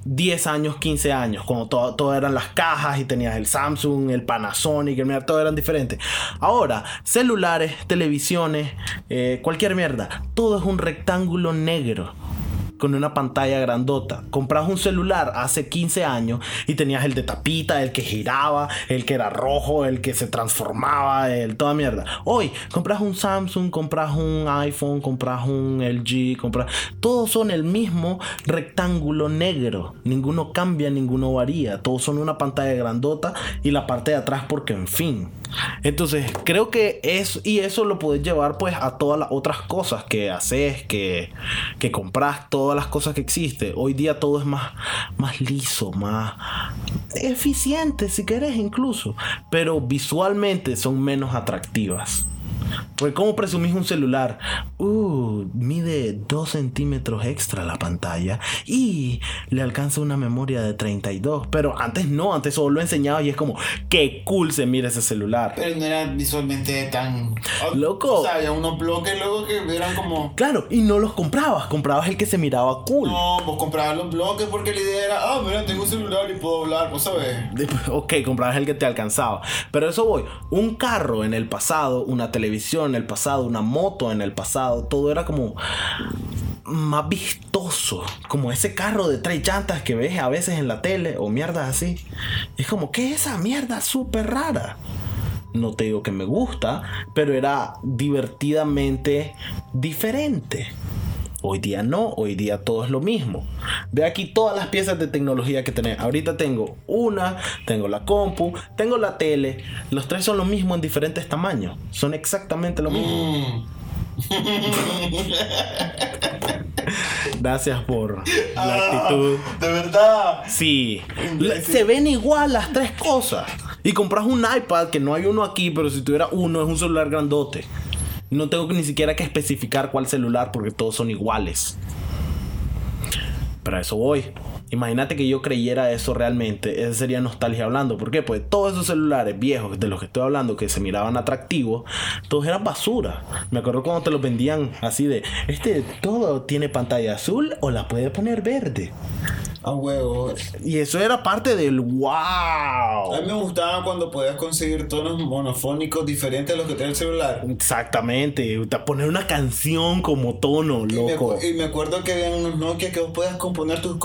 10 años, 15 años, cuando todo, todo eran las cajas y tenías el Samsung, el Panasonic, el mierda, todo eran diferentes. Ahora, celulares, televisiones, eh, cualquier mierda, todo es un rectángulo negro con una pantalla grandota. Compras un celular hace 15 años y tenías el de tapita, el que giraba, el que era rojo, el que se transformaba, el toda mierda. Hoy compras un Samsung, compras un iPhone, compras un LG, compras todos son el mismo rectángulo negro. Ninguno cambia, ninguno varía. Todos son una pantalla grandota y la parte de atrás porque en fin. Entonces, creo que es y eso lo puedes llevar pues a todas las otras cosas que haces, que, que compras, todas las cosas que existen. Hoy día todo es más, más liso, más eficiente si querés incluso, pero visualmente son menos atractivas. Porque ¿cómo presumís un celular? Uh, mide 2 centímetros extra la pantalla y le alcanza una memoria de 32. Pero antes no, antes solo lo enseñaba y es como, qué cool se mira ese celular. Pero no era visualmente tan... Loco. O sea, había unos bloques luego que eran como... Claro, y no los comprabas, comprabas el que se miraba cool. No, vos comprabas los bloques porque la idea era, ah, mira, tengo un celular y puedo hablar, vos sabés. Ok, comprabas el que te alcanzaba. Pero eso voy. Un carro en el pasado, una televisión en el pasado, una moto en el pasado, todo era como más vistoso. Como ese carro de tres llantas que ves a veces en la tele o mierdas así. Es como, ¿qué es esa mierda súper rara? No te digo que me gusta, pero era divertidamente diferente. Hoy día no, hoy día todo es lo mismo. Ve aquí todas las piezas de tecnología que tenés. Ahorita tengo una, tengo la compu, tengo la tele. Los tres son lo mismo en diferentes tamaños. Son exactamente lo mismo. Mm. Gracias por la Ah, actitud. de verdad. Sí, se ven igual las tres cosas. Y compras un iPad, que no hay uno aquí, pero si tuviera uno es un celular grandote. No tengo ni siquiera que especificar cuál celular porque todos son iguales. Pero a eso voy. Imagínate que yo creyera eso realmente. Esa sería nostalgia hablando. ¿Por qué? Pues todos esos celulares viejos de los que estoy hablando que se miraban atractivos, todos eran basura. Me acuerdo cuando te los vendían así de, este todo tiene pantalla azul o la puede poner verde. A huevo. Y eso era parte del wow. A mí me gustaba cuando podías conseguir tonos monofónicos diferentes a los que tenía el celular. Exactamente. te- Poner una canción como tono, Y me, loco. y me acuerdo que había unos Nokia que vos podías componer tus,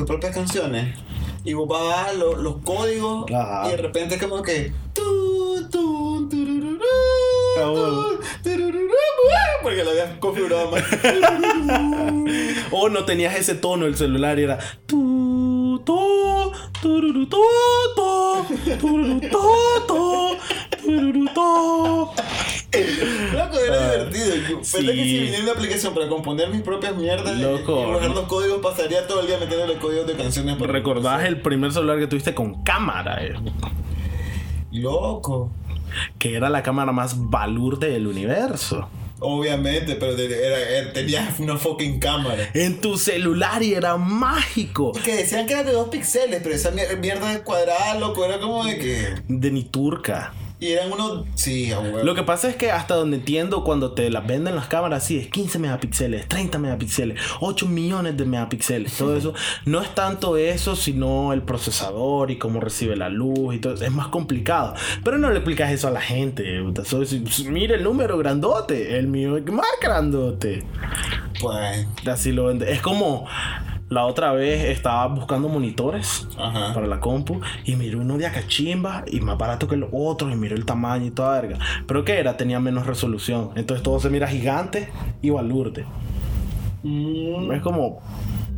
tus propias canciones. Y vos bajabas lo- los códigos Ajá. y de repente como que... tu, tu, tu, Porque lo habías configurado mal. O no tenías ese tono el celular y era. tu, to, tururu, to, to, tururu, to, to, tururu, to. Loco, era divertido. Yo pensé que Ah. Sí. si viniera una aplicación para componer mis propias mierdas y- Loco. y bajar los códigos, pasaría todo el día metiendo los códigos de canciones. para- ¿Recordás el primer celular que tuviste con cámara? eh? Loco. Que era la cámara más balurde del universo. Obviamente, pero era, era- tenía una fucking cámara. En tu celular y era mágico. Y que decían que era de dos píxeles, pero esa mier- mierda de cuadrada, loco, era como de que. De ni turca. Y eran unos. Sí, a huevo. Lo que pasa es que hasta donde entiendo cuando te las venden las cámaras, sí, es 15 megapíxeles, 30 megapíxeles, 8 millones de megapíxeles, todo eso. No es tanto eso, sino el procesador y cómo recibe la luz y todo. Es más complicado. Pero no le explicas eso a la gente. mire el número grandote, el mío es más grandote. Pues. Así lo vende. Es como la otra vez estaba buscando monitores Ajá. para la compu y miré uno de acachimba y más barato que los otros y miré el tamaño y toda verga. Pero que era, tenía menos resolución. Entonces todo se mira gigante y balurde. Mm, Es como.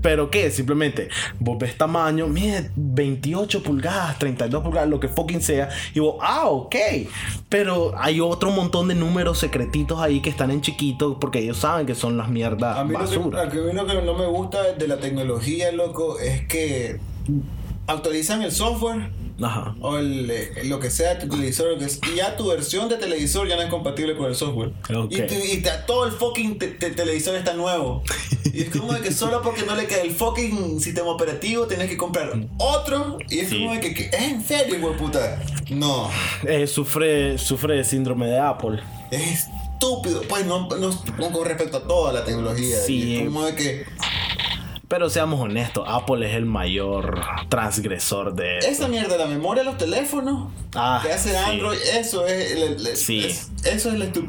¿Pero qué? Simplemente vos ves tamaño, mire, 28 pulgadas, 32 pulgadas, lo que fucking sea. Y vos, ah, ok. Pero hay otro montón de números secretitos ahí que están en chiquito porque ellos saben que son las mierdas a mí lo que, basura. a mí lo que no me gusta de la tecnología, loco, es que actualizan el software Ajá. o el, eh, lo que sea tu televisor lo que es- y ya tu versión de televisor ya no es compatible con el software y, tu- y te- todo el fucking te- te- televisor está nuevo y es como de que solo porque no le queda el fucking sistema operativo tienes que comprar otro y es Sí. como de que, que, es en serio güey puta no Eh, sufre, sufre de síndrome de Apple. es estúpido pues no, no, no con respecto a toda la tecnología Sí. Y es como de que Pero seamos honestos, Apple es el mayor transgresor de... esa mierda la memoria de los teléfonos Ah, que hace sí. Android eso es, el- el- el- Sí. es- eso es la estu-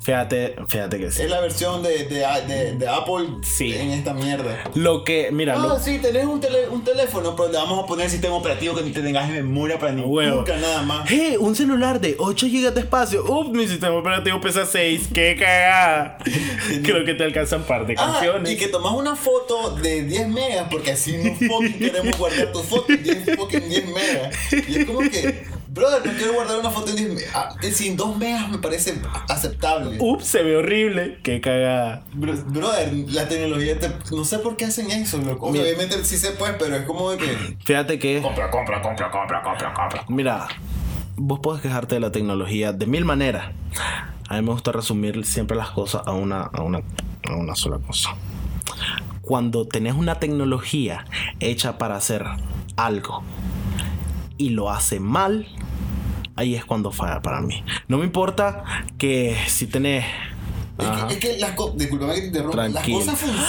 Fíjate, fíjate que sí. Es la versión de, de, de- de Apple Sí. en esta mierda. Lo que, mira, Ah, lo, sí, tenés un, tele- un teléfono, pero le vamos a poner el sistema operativo que ni te tengas memoria para ni Huevo. nunca nada más. ¡Eh! Un celular de 8 GB de espacio. ¡Ups! Mi sistema operativo pesa 6. ¡Qué cagada! Creo que te alcanzan par de Ah, canciones. y que tomas una foto de 10 megas, porque así no fucking queremos guardar tus fotos, 10 fucking 10 megas. Y es como que, brother, no quiero guardar una foto en 10 megas. Ah, sin 2 megas me parece aceptable. ¡Ups! Se ve horrible. ¡Qué cagada! Bro- Brother, la tecnología, te- no sé por qué hacen eso, loco. Mira. Obviamente sí se puede, pero es como de que... Fíjate que, Compra, compra, compra, compra, compra, compra. mira, vos podés quejarte de la tecnología de mil maneras. A mí me gusta resumir siempre las cosas a una, a una, a una sola cosa. Cuando tenés una tecnología hecha para hacer algo y lo hace mal, ahí es cuando falla para mí. No me importa que si tenés... Es que, es que las cosas, disculpame que te interrumpa, las cosas funcionan.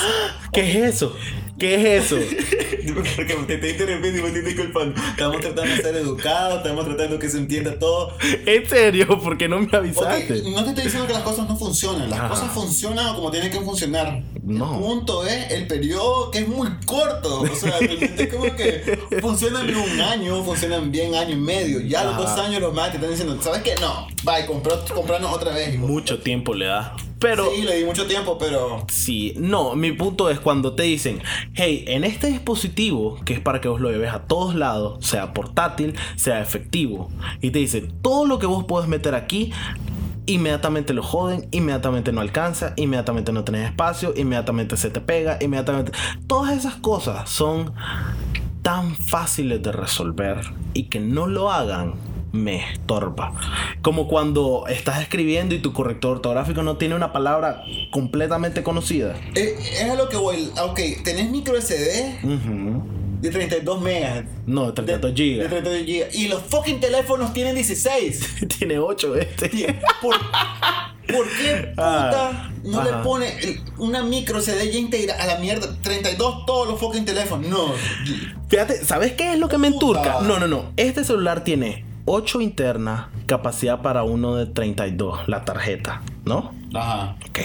¿Qué es eso? ¿Qué es eso? Porque te estoy interrumpiendo y me estoy disculpando. Estamos tratando de ser educados, estamos tratando que se entienda todo. ¿En serio? ¿Por qué no me avisaste? no te estoy diciendo que las cosas no funcionan, las Ajá. cosas funcionan como tienen que funcionar. No. El punto es el periodo que es muy corto. O sea, es como que funcionan en un año, funcionan bien año y medio. Ya los dos años los más te están diciendo, ¿sabes qué? No, bye, compró, compranos otra vez. hijo". Mucho tiempo le da. Pero sí, le di mucho tiempo, pero Sí, no, mi punto es cuando te dicen, hey, en este dispositivo, que es para que vos lo lleves a todos lados, sea portátil, sea efectivo, y te dice, todo lo que vos podés meter aquí, inmediatamente lo joden, inmediatamente no alcanza, inmediatamente no tenés espacio, inmediatamente se te pega, inmediatamente... Todas esas cosas son tan fáciles de resolver y que no lo hagan me estorba. Como cuando estás escribiendo y tu corrector ortográfico no tiene una palabra completamente conocida. eh, es a lo que voy. Ok, tenés micro SD Ujú. de 32 megas. No, 32 De gigas. 32 gigas. Y los fucking teléfonos tienen 16. tiene 8 este. ¿Por, por qué puta Ah, no ajá. le pone una micro CD ya integrada a la mierda? 32 todos los fucking teléfonos. No. Fíjate, ¿sabes qué es lo que me Puta. enturca? No, no, no. Este celular tiene 8 internas, capacidad para uno de 32, la tarjeta, ¿no? Ajá. Ok.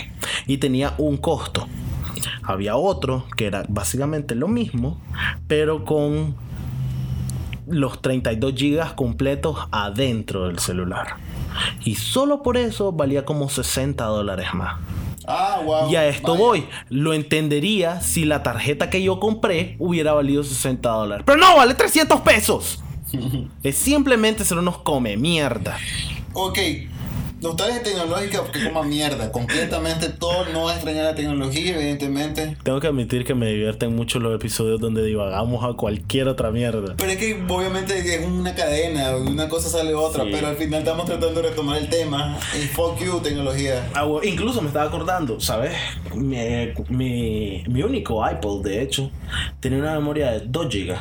Y tenía un costo. Había otro que era básicamente lo mismo, pero con los 32 gigas completos adentro del celular. Y solo por eso valía como 60 dólares más. Ah, wow. Y a esto Vaya. voy. Lo entendería si la tarjeta que yo compré hubiera valido 60 dólares. Pero no, vale 300 pesos. es simplemente ser unos come mierda. Ok. Nostalgia tecnológica que coma mierda. Completamente todo. No va a extrañar la tecnología, evidentemente. Tengo que admitir que me divierten mucho los episodios donde divagamos a cualquier otra mierda. Pero es que obviamente es una cadena, una cosa sale otra, Sí. pero al final estamos tratando de retomar el tema. Y fuck you, tecnología. Ah, bueno, incluso me estaba acordando, ¿sabes? Mi, mi, mi único iPod, de hecho, tenía una memoria de 2 GB.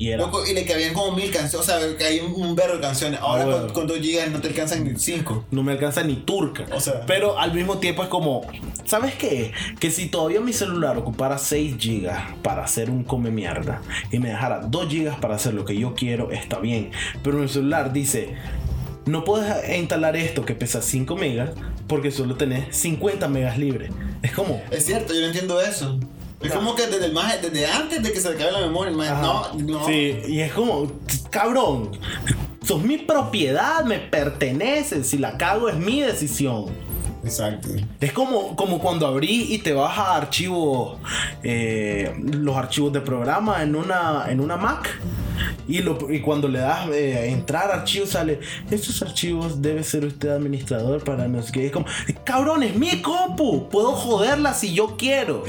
Y era. Loco, y le cabían como mil canciones, o sea, que hay un, un de canciones. Ahora Ah, bueno. con, con 2 gigas no te alcanzan ni 5. No me alcanza ni turca. O sea. Pero al mismo tiempo es como. ¿Sabes qué? Que si todavía mi celular ocupara 6 GB para hacer un come mierda y me dejara 2 GB para hacer lo que yo quiero, está bien. Pero mi celular dice. No puedes instalar esto que pesa 5 megas porque solo tenés 50 megas libres. Es como. Es cierto, yo no entiendo eso. Es como que desde el más, desde antes de que se le acabe la memoria, el más, Ajá. no, no. Sí, y es como, cabrón, sos mi propiedad, me pertenece. Si la cago es mi decisión. Exacto. Es como, como cuando abrí y te vas a archivos, eh, los archivos de programa en una, en una Mac. Y, lo- y cuando le das eh, entrar archivos sale, estos archivos debe ser usted administrador para no sé qué. Es como, cabrón, es mi compu, puedo joderla si yo quiero.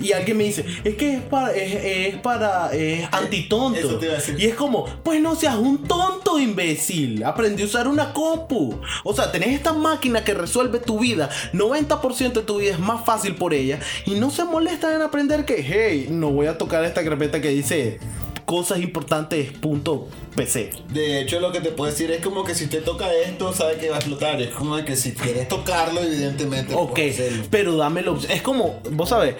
Y alguien me dice, es que es para, es, es para, es antitonto. Eso te iba a decir. Y es como, pues no seas un tonto, imbécil. Aprendí a usar una compu. O sea, tenés esta máquina que resuelve tu vida. 90% de tu vida es más fácil por ella. Y no se molestan en aprender que, hey, no voy a tocar esta carpeta que dice cosas importantes punto PC. De hecho, lo que te puedo decir es como que si usted toca esto, sabe que va a explotar. Es como de que si quieres tocarlo, evidentemente. Ok, pero opción. Es como, vos sabés,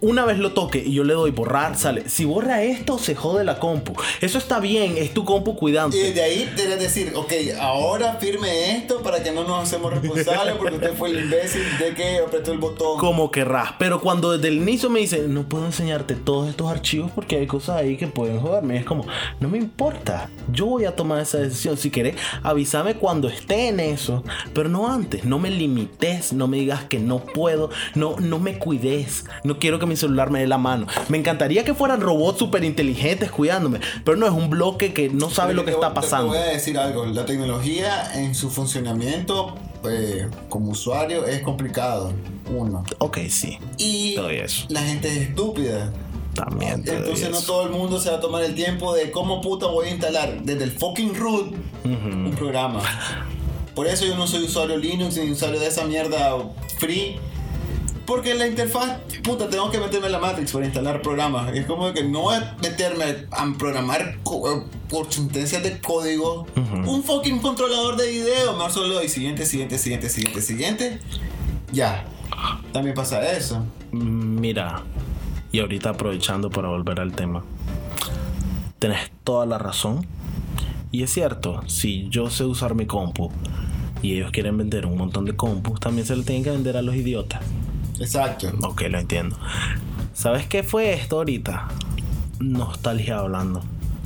una vez lo toque y yo le doy borrar, sale. Si borra esto, se jode la compu. Eso está bien, es tu compu cuidando. Y desde ahí debes decir, ok, ahora firme esto para que no nos hacemos responsables porque usted fue el imbécil de que apretó el botón. como querrás. Pero cuando desde el inicio me dicen, no puedo enseñarte todos estos archivos porque hay cosas ahí que pueden joderme. Es como, no me importa. Yo voy a tomar esa decisión. Si querés, avísame cuando esté en eso. Pero no antes. No me limites. No me digas que no puedo. No, no me cuides. No quiero que mi celular me dé la mano. Me encantaría que fueran robots súper inteligentes cuidándome. Pero no es un bloque que no sabe Pero lo que te- está pasando. Te voy a decir algo, la tecnología en su funcionamiento eh, como usuario es complicado, uno. Ok, sí. Y eso. la gente es estúpida. También te doy Entonces no todo el mundo se va a tomar el tiempo de cómo puta voy a instalar desde el fucking root un programa. Por eso yo no soy usuario Linux ni usuario de esa mierda free. Porque la interfaz, puta, tengo que meterme en la Matrix para instalar programas. Y es como que no es meterme a programar por sentencias de código un fucking controlador de video. Mejor solo doy siguiente, siguiente, siguiente, siguiente, siguiente. Ya. También pasa eso. Mira, y ahorita aprovechando para volver al tema, tenés toda la razón. Y es cierto, si yo sé usar mi compu y ellos quieren vender un montón de compus, también se lo tienen que vender a los idiotas. Exacto. Ok, lo entiendo. ¿Sabes qué fue esto ahorita? Nostalgia hablando.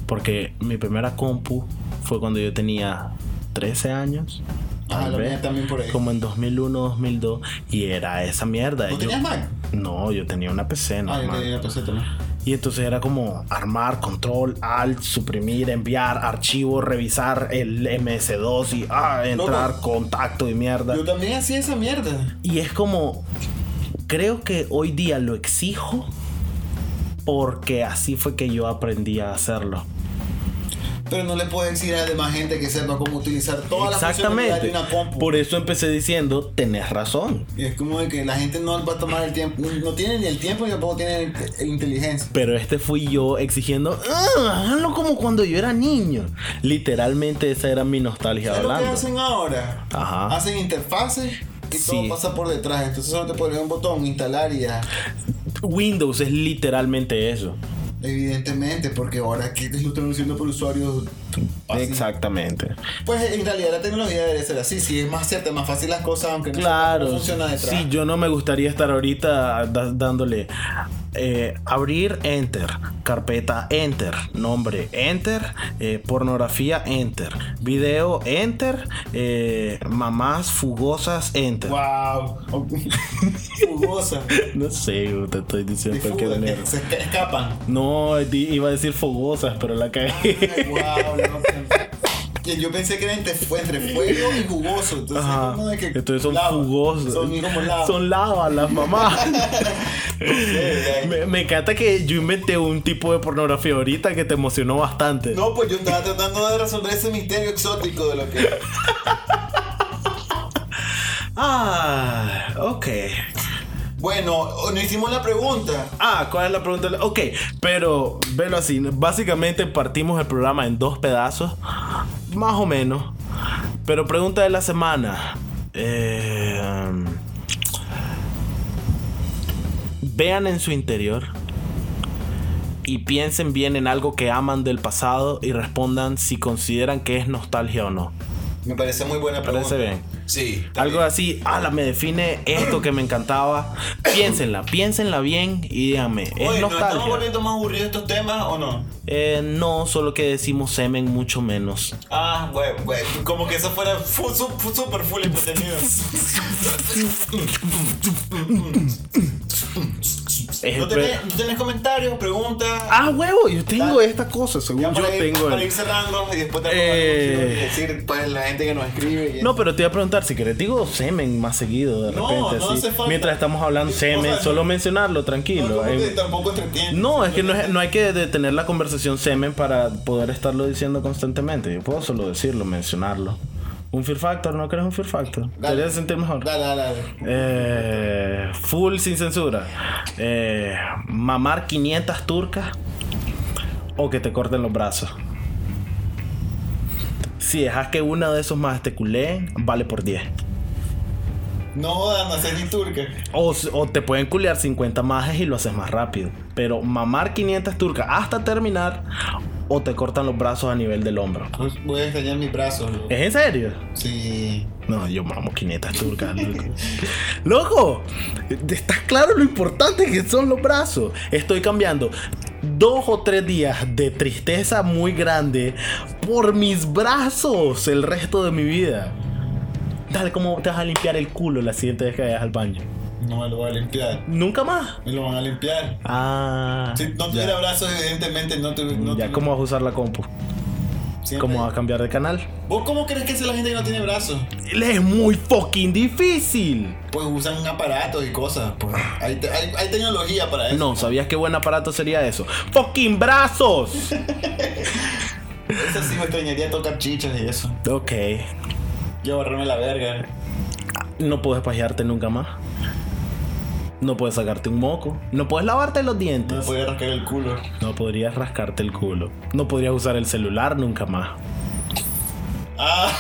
Porque mi primera compu fue cuando yo tenía 13 años. Ah, la mía también por ahí. Como en 2001, 2002. Y era esa mierda. ¿No Yo- tenías Mac? No, yo tenía una PC Ah, yo tenía PC también. Y entonces era como armar, control, alt, suprimir, enviar, archivo, revisar el MS2 y ah, entrar, Loco. contacto y mierda. Yo también hacía esa mierda. Y es como, creo que hoy día lo exijo porque así fue que yo aprendí a hacerlo. Pero no le puedes decir a la demás gente que sepa cómo utilizar todas las funcionalidades de una compu. Por eso empecé diciendo, tenés razón. Y es como de que la gente no va a tomar el tiempo, no tiene ni el tiempo ni tampoco tiene inteligencia. Pero este fui yo exigiendo, "Ah, háganlo como cuando yo era niño. Literalmente esa era mi nostalgia ¿Sabes lo que hablando. hacen ahora? Ajá. Hacen interfaces y Sí. todo pasa por detrás. Entonces solo te pones un botón, instalar y ya. Windows es literalmente eso. Evidentemente, porque ahora aquí te lo están haciendo por usuarios. así. Exactamente. Pues en realidad la tecnología debería ser así. Si es más cierta, más fácil las cosas, aunque no Claro. cómo funciona detrás. Sí, yo no me gustaría estar ahorita da- dándole eh, abrir, enter, carpeta, enter, nombre, enter, eh, pornografía, enter, video, enter, eh, mamás fugosas, enter. Wow. Fugosa. No sé, te estoy diciendo De fuga, que se esca- escapan. No, iba a decir fogosas, pero la. Ay, wow, no, que yo pensé que era entre, fue entre fuego y jugoso. Entonces, Ajá. como de que Entonces son lava. fugosos. Son como lava. Son lava las mamás. me encanta que yo inventé un tipo de pornografía ahorita que te emocionó bastante. No, pues yo estaba tratando de resolver ese misterio exótico de lo que. Ah, ok. Bueno, no hicimos la pregunta. Ah, ¿cuál es la pregunta? Ok, pero velo así. Básicamente partimos el programa en dos pedazos. Más o menos. Pero pregunta de la semana. Eh, vean en su interior. Y piensen bien en algo que aman del pasado y respondan si consideran que es nostalgia o no. Me parece muy buena pregunta. Parece bien. Sí. Algo así, ala, me define esto que me encantaba. Piénsenla, piénsenla bien y díganme, ¿es Oye, ¿nos estamos volviendo más aburridos estos temas o no? Eh, no, solo que decimos semen mucho menos. Ah, bueno, bueno, como que eso fuera fu- su- fu- super full entretenido. Es ¿No tenés, ¿no tenés comentarios, preguntas? Ah, huevo, yo tengo Dale. esta cosa, según Ya yo para, ir, tengo. para ir cerrando y después te Eh. decir pues la gente que nos escribe. y No, pero te iba a preguntar si querés digo semen más seguido de No, repente. no así. hace falta. Mientras estamos hablando O semen, sea, solo no- mencionarlo, No, tranquilo. que Eh, tampoco. No, es que no, es- no hay que detener la conversación semen para poder estarlo diciendo constantemente. Yo puedo solo decirlo, mencionarlo. Un Fear Factor, ¿no crees un Fear Factor? Te haría sentir mejor. Dale, dale, dale. Eh, full sin censura. Eh, mamar 500 turcas o que te corten los brazos. Si dejas que una de esos más te culeen, vale por 10. No jodan, hacer ni turca. O, o te pueden culear 50 majes y lo haces más rápido. Pero mamar 500 turcas hasta terminar o te cortan los brazos a nivel del hombro. Pues Voy a extrañar mis brazos. loco. ¿Es en serio? Sí. No, yo mamo 500 turcas, loco. ¡Loco! ¿Estás claro lo importante que son los brazos? Estoy cambiando dos o tres días de tristeza muy grande por mis brazos el resto de mi vida. Dale, ¿cómo te vas a limpiar el culo la siguiente vez que vayas al baño? No me lo voy a limpiar. ¿Nunca más? Me lo van a limpiar. Ah. Si no ya. tuviera brazos, evidentemente no te. No ya, te- ¿cómo vas a usar la compu? siempre. ¿Cómo vas a cambiar de canal? ¿Vos cómo crees que es la gente que no tiene brazos? Es muy fucking difícil. Pues usan aparatos y cosas. Pues. Hay, te- hay, hay tecnología para eso. No, ¿sabías qué buen aparato sería eso? ¡Fucking brazos! Eso sí me extrañaría tocar chichas y eso. ok. Yo borrarme la verga. No puedes pajearte nunca más. No puedes sacarte un moco. No puedes lavarte los No dientes. podía rascar el culo. No podrías rascarte el culo. No podrías usar el celular nunca más. Ah,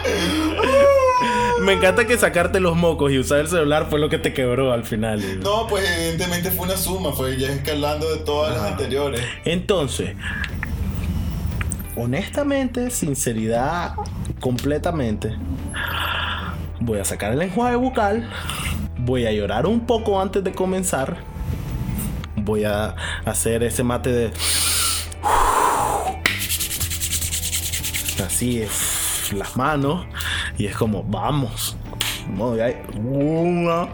Me encanta que sacarte los mocos y usar el celular fue lo que te quebró al final. no, pues evidentemente fue una suma, fue ya escalando de todas las anteriores. Entonces, honestamente, sinceridad, completamente, voy a sacar el enjuague bucal, voy a llorar un poco antes de comenzar, voy a hacer ese mate de... Así es, las manos, y es como, vamos. No, ya hay- una,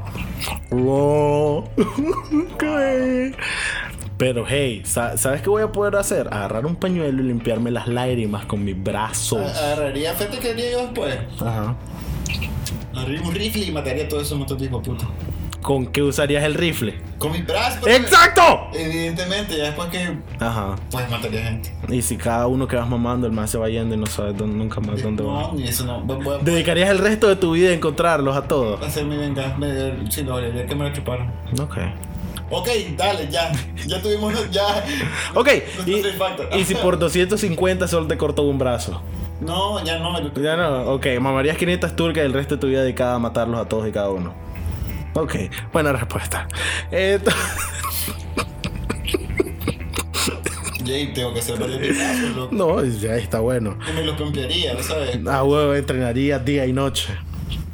¿qué? Pero hey, sa- ¿sabes qué voy a poder hacer? Agarrar un pañuelo y limpiarme las lágrimas con mis brazos. Agarraría, fíjate que yo después. Ajá. Agarraría un rifle y mataría a todos esos motos de puta. ¿Con qué usarías el rifle? Con mis brazos. pues, ¡Exacto! Evidentemente, ya después que. Ajá. Pues mataría gente. Y si cada uno que vas mamando, el más se va yendo y no sabes dónde- nunca más dónde va. No, ni eso no. Voy, voy- ¿Dedicarías el resto de tu vida a encontrarlos a todos? a hacer mi venganza. Me- Sí, lo haría, que me lo chuparon. Ok. Ok, dale, ya. Ya tuvimos. Ya. Ok, y, Factor. y si por 250 solo te cortó un brazo. No, ya no me Ya no, ok, mamarías 500 turcas y el resto de tu vida dedicada a matarlos a todos y cada uno. Ok, buena respuesta. Jay, tengo que hacer loco. no, ya está bueno. Y me lo cambiaría, ¿sabes? A huevo entrenaría día y noche.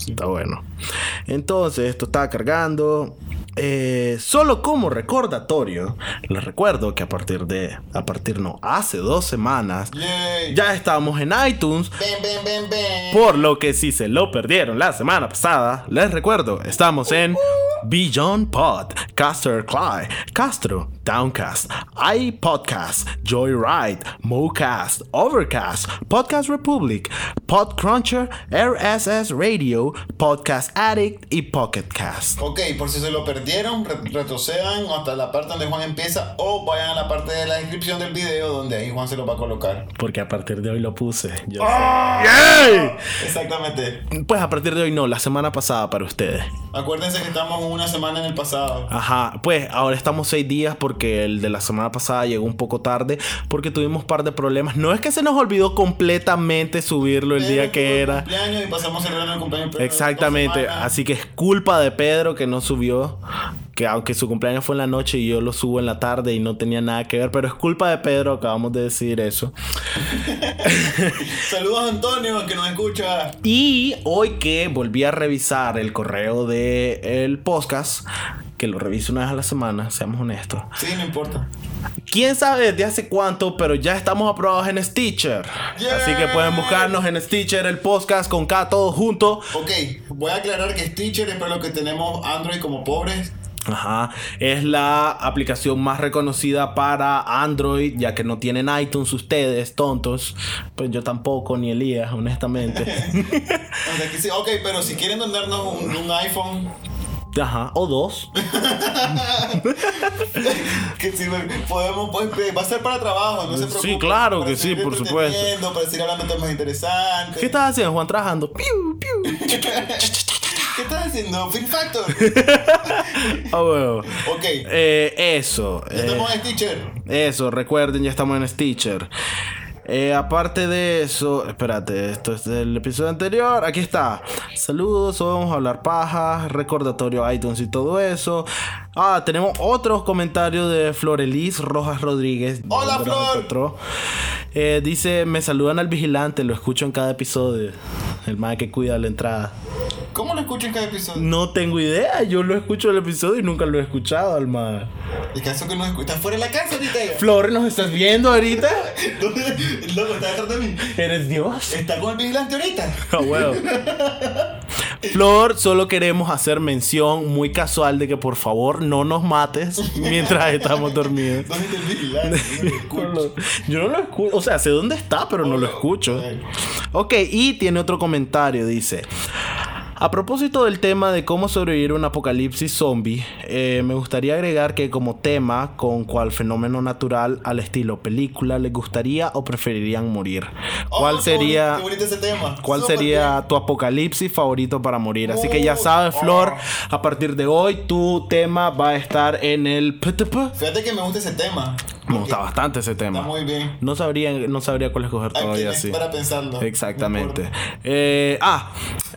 Está bueno. Entonces, esto está cargando. Eh, solo como recordatorio, les recuerdo que a partir de, a partir no, hace dos semanas, Yay. ya estamos en iTunes. Por lo que si se lo perdieron la semana pasada, les recuerdo, estamos en Beyond Pod, Caster Cly, Castro, Downcast, iPodcast, Joyride, Mocast, Overcast, Podcast Republic, Podcruncher, RSS Radio, Podcast Addict y Pocketcast. Ok, por si se lo perdieron, re- retrocedan hasta la parte donde Juan empieza o vayan a la parte de la descripción del video donde ahí Juan se lo va a colocar. Porque a partir de hoy lo puse. yo sé. ¡Yay! Exactamente. Pues a partir de hoy no, la semana pasada para ustedes. Acuérdense que estamos una semana en el pasado. Ajá, pues ahora estamos seis días porque el de la semana pasada llegó un poco tarde porque tuvimos un par de problemas. No es que se nos olvidó completamente subirlo el día que el era. cumpleaños y pasamos celebrando el cumpleaños. primero de Exactamente, así que es culpa de Pedro que no subió, que aunque su cumpleaños fue en la noche y yo lo subo en la tarde y no tenía nada que ver, pero es culpa de Pedro, acabamos de decir eso. Saludos a Antonio que nos escucha. Y hoy que volví a revisar el correo de el podcast, que lo reviso una vez a la semana, seamos honestos. Sí, no importa. Quién sabe desde hace cuánto, pero ya estamos aprobados en Stitcher. Yeah. Así que pueden buscarnos en Stitcher, el podcast con K todo junto. Ok, voy a aclarar que Stitcher es para los que tenemos Android como pobres. Ajá, es la aplicación más reconocida para Android, ya que no tienen iTunes ustedes, tontos. Pues yo tampoco, ni Elías, honestamente. Sí, ok, pero si quieren donarnos un, un iPhone, Ajá, o dos. que si podemos, pues, eh, va a ser para trabajo, no se Sí, preocupen. claro para que sí, por supuesto. Para seguir hablando temas interesantes. ¿Qué estás haciendo, Juan? Trabajando. Piu, piu. ¿Qué estás haciendo? Film Factor. Ah, huevo. ok, Eh, eso. ya eh, estamos en Stitcher. Eso, recuerden, ya estamos en Stitcher. Eh, aparte de eso, espérate, esto es del episodio anterior. Aquí está. Saludos, hoy vamos a hablar paja, recordatorio iTunes y todo eso. Ah, tenemos otros comentarios de Florelis Rojas Rodríguez. Hola, nos Flor. Eh, dice, me saludan al vigilante, lo escucho en cada episodio. El más que cuida la entrada. ¿Cómo lo escuchan cada episodio? No tengo idea, yo lo escucho el episodio y nunca lo he escuchado, Alma. ¿Y caso que no escuchas? ¿Estás fuera de la casa ahorita? Flor, ¿nos estás viendo ahorita? ¿Dónde? El loco está detrás de mí. ¿Eres Dios? ¿Está con el vigilante ahorita? Ah, huevo. Flor, solo queremos hacer mención muy casual de que por favor no nos mates mientras estamos dormidos. ¿Dónde está el vigilante? No lo escucho. Yo no lo escucho, o sea, sé dónde está, pero no lo escucho. Ok, y tiene otro comentario, dice. A propósito del tema de cómo sobrevivir a un apocalipsis zombie, eh, me gustaría agregar que como tema, con cuál fenómeno natural al estilo película les gustaría o preferirían morir. ¿Cuál Oh, qué sería, bonito- qué bonito ese tema. cuál sería tu apocalipsis favorito para morir? Así que ya sabes, Flor, oh. a partir de hoy tu tema va a estar en el PTP. Fíjate que me gusta ese tema. Me gusta bastante ese tema. Está muy bien. No sabría, no sabría cuál escoger todavía así. para pensarlo. Exactamente. Eh, ah,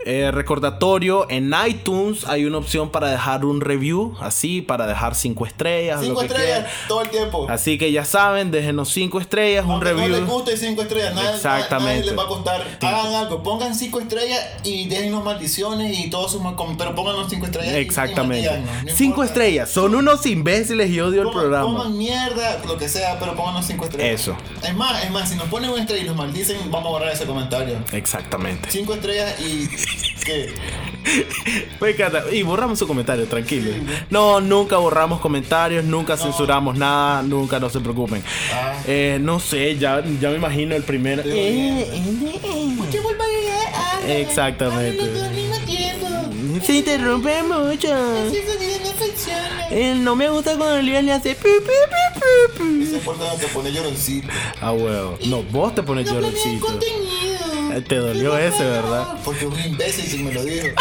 eh, recordatorio, en iTunes hay una opción para dejar un review, así, para dejar cinco estrellas. lo Cinco que estrellas quieran. todo el tiempo. Así que ya saben, déjenos cinco estrellas, un Aunque no les review. guste cinco estrellas, nada, Exactamente. nadie les va a costar. Hagan algo, pongan cinco estrellas y déjenos maldiciones y todos sus mal com- pero pónganos cinco estrellas. y- y Exactamente. maldíganos, no Cinco estrellas. Son unos imbéciles y odio el programa. Coman mierda, lo que sea, pero pónganos cinco estrellas. Eso. Es más, es más, si nos ponen una estrella y nos maldicen, vamos a borrar ese comentario. Exactamente. Cinco estrellas y. ¿Qué? Y borramos su comentario, tranquilo. No, nunca borramos comentarios, nunca censuramos nada, nunca, no se preocupen. Ah. Eh, no sé, ya, ya me imagino el primer. Eh. Ah, Exactamente. Se interrumpe mucho. No funciona. Eh, no me gusta cuando Elías le hace. pi, pi, pi, pi, pi. Ese fue cuando te pone lloroncito. Ah, huevo. No, vos te pones No lloroncito. contenido. Te dolió ese, ¿verdad? Porque un imbécil que me lo dijo.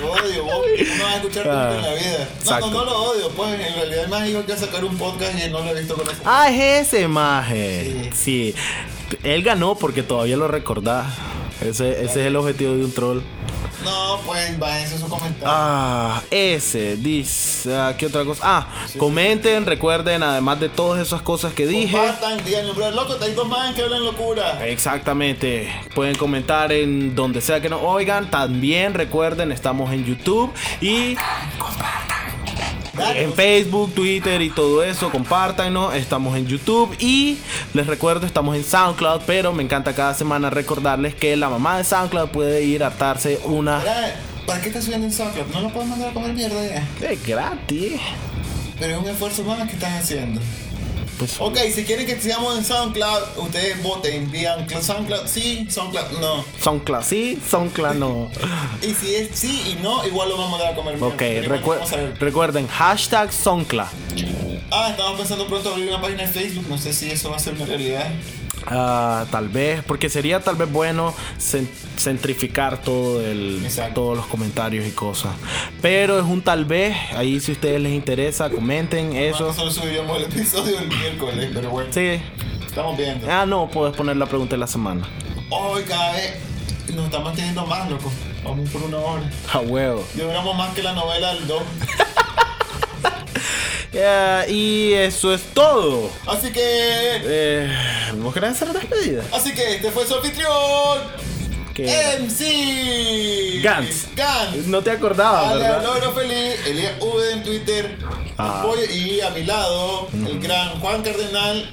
Lo odio, vos no vas a escuchar nunca en la vida. No, exacto. no, no lo odio, pues en realidad más dijo que a sacar un podcast y no lo he visto con eso. Ah, es ese maje. Sí. Él ganó porque todavía lo recordás. Ese, ese es el objetivo de un troll. No, pues bájense su comentario. Ah, ese, dice, ¿qué otra cosa? Ah, comenten, recuerden, además de todas esas cosas que dije. Compartan, díganle, bro, loco, hay dos más que hablan locura. Exactamente, pueden comentar en donde sea que nos oigan. También recuerden, estamos en YouTube y Dale, en Facebook, Twitter y todo eso. Compártanos, estamos en YouTube y les recuerdo, estamos en SoundCloud. Pero me encanta cada semana recordarles que la mamá de SoundCloud puede ir a hartarse una. ¿Para qué estás subiendo en SoundCloud? No lo puedes mandar a comer mierda ya. Es gratis. Pero es un esfuerzo más que estás haciendo. Pues, Ok, si quieren que sigamos en SoundCloud, ustedes voten. Digan SoundCloud sí, SoundCloud no. SoundCloud sí, SoundCloud no. Y si es sí y no, igual lo vamos a dar a comer. Ok, recu- recuerden, hashtag SoundCloud. Ah, estamos pensando pronto abrir una página de Facebook. No sé si eso va a ser una realidad. Ah, tal vez, porque sería tal vez bueno cen- centrificar todo el, Exacto. todos los comentarios y cosas. Pero es un tal vez, ahí si a ustedes les interesa, comenten eso. Solo subiríamos el episodio el miércoles, pero bueno. Sí. Estamos viendo. Ah, no, puedes poner la pregunta de la semana. Hoy cada vez nos estamos teniendo más, loco. Vamos por una hora. A huevo. Duramos más que la novela del 2. Ya, y eso es todo. Así que. Eh, ¿Vos querés hacer despedida? Así que este fue su anfitrión. Que MC Gantz. Gantz. no te acordabas, Ale ¿verdad? Logro Feliz, Elías V en Twitter, Ah. Y a mi lado, el gran Juan Cardenal,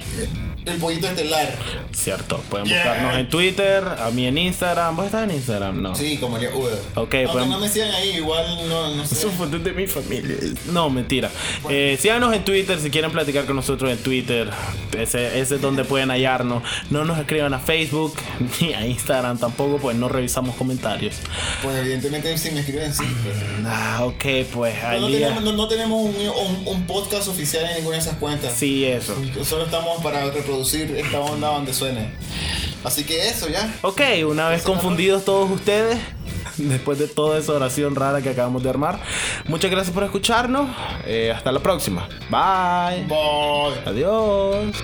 el pollito estelar. Cierto, pueden Yeah. buscarnos en Twitter, a mí en Instagram. ¿Vos estás en Instagram? No. Sí, como Elías V. Ok, pues- no me sigan ahí, igual no, no sé. Son fotos de mi familia. No, mentira. Eh, síganos en Twitter si quieren platicar con nosotros en Twitter. Ese, ese es donde pueden hallarnos. No nos escriban a Facebook ni a Instagram tampoco, pues no revisamos comentarios. Pues evidentemente sí me escriben sí. pero- Ah, ok, pues No, al no día. tenemos, no- no tenemos un, un- un podcast oficial en ninguna de esas cuentas. Sí, eso. Solo estamos para reproducir esta onda donde suene. Así que eso ya. Ok, una vez confundidos todos ustedes, después de toda esa oración rara que acabamos de armar, muchas gracias por escucharnos. Eh, hasta la próxima. Bye. Bye. Adiós.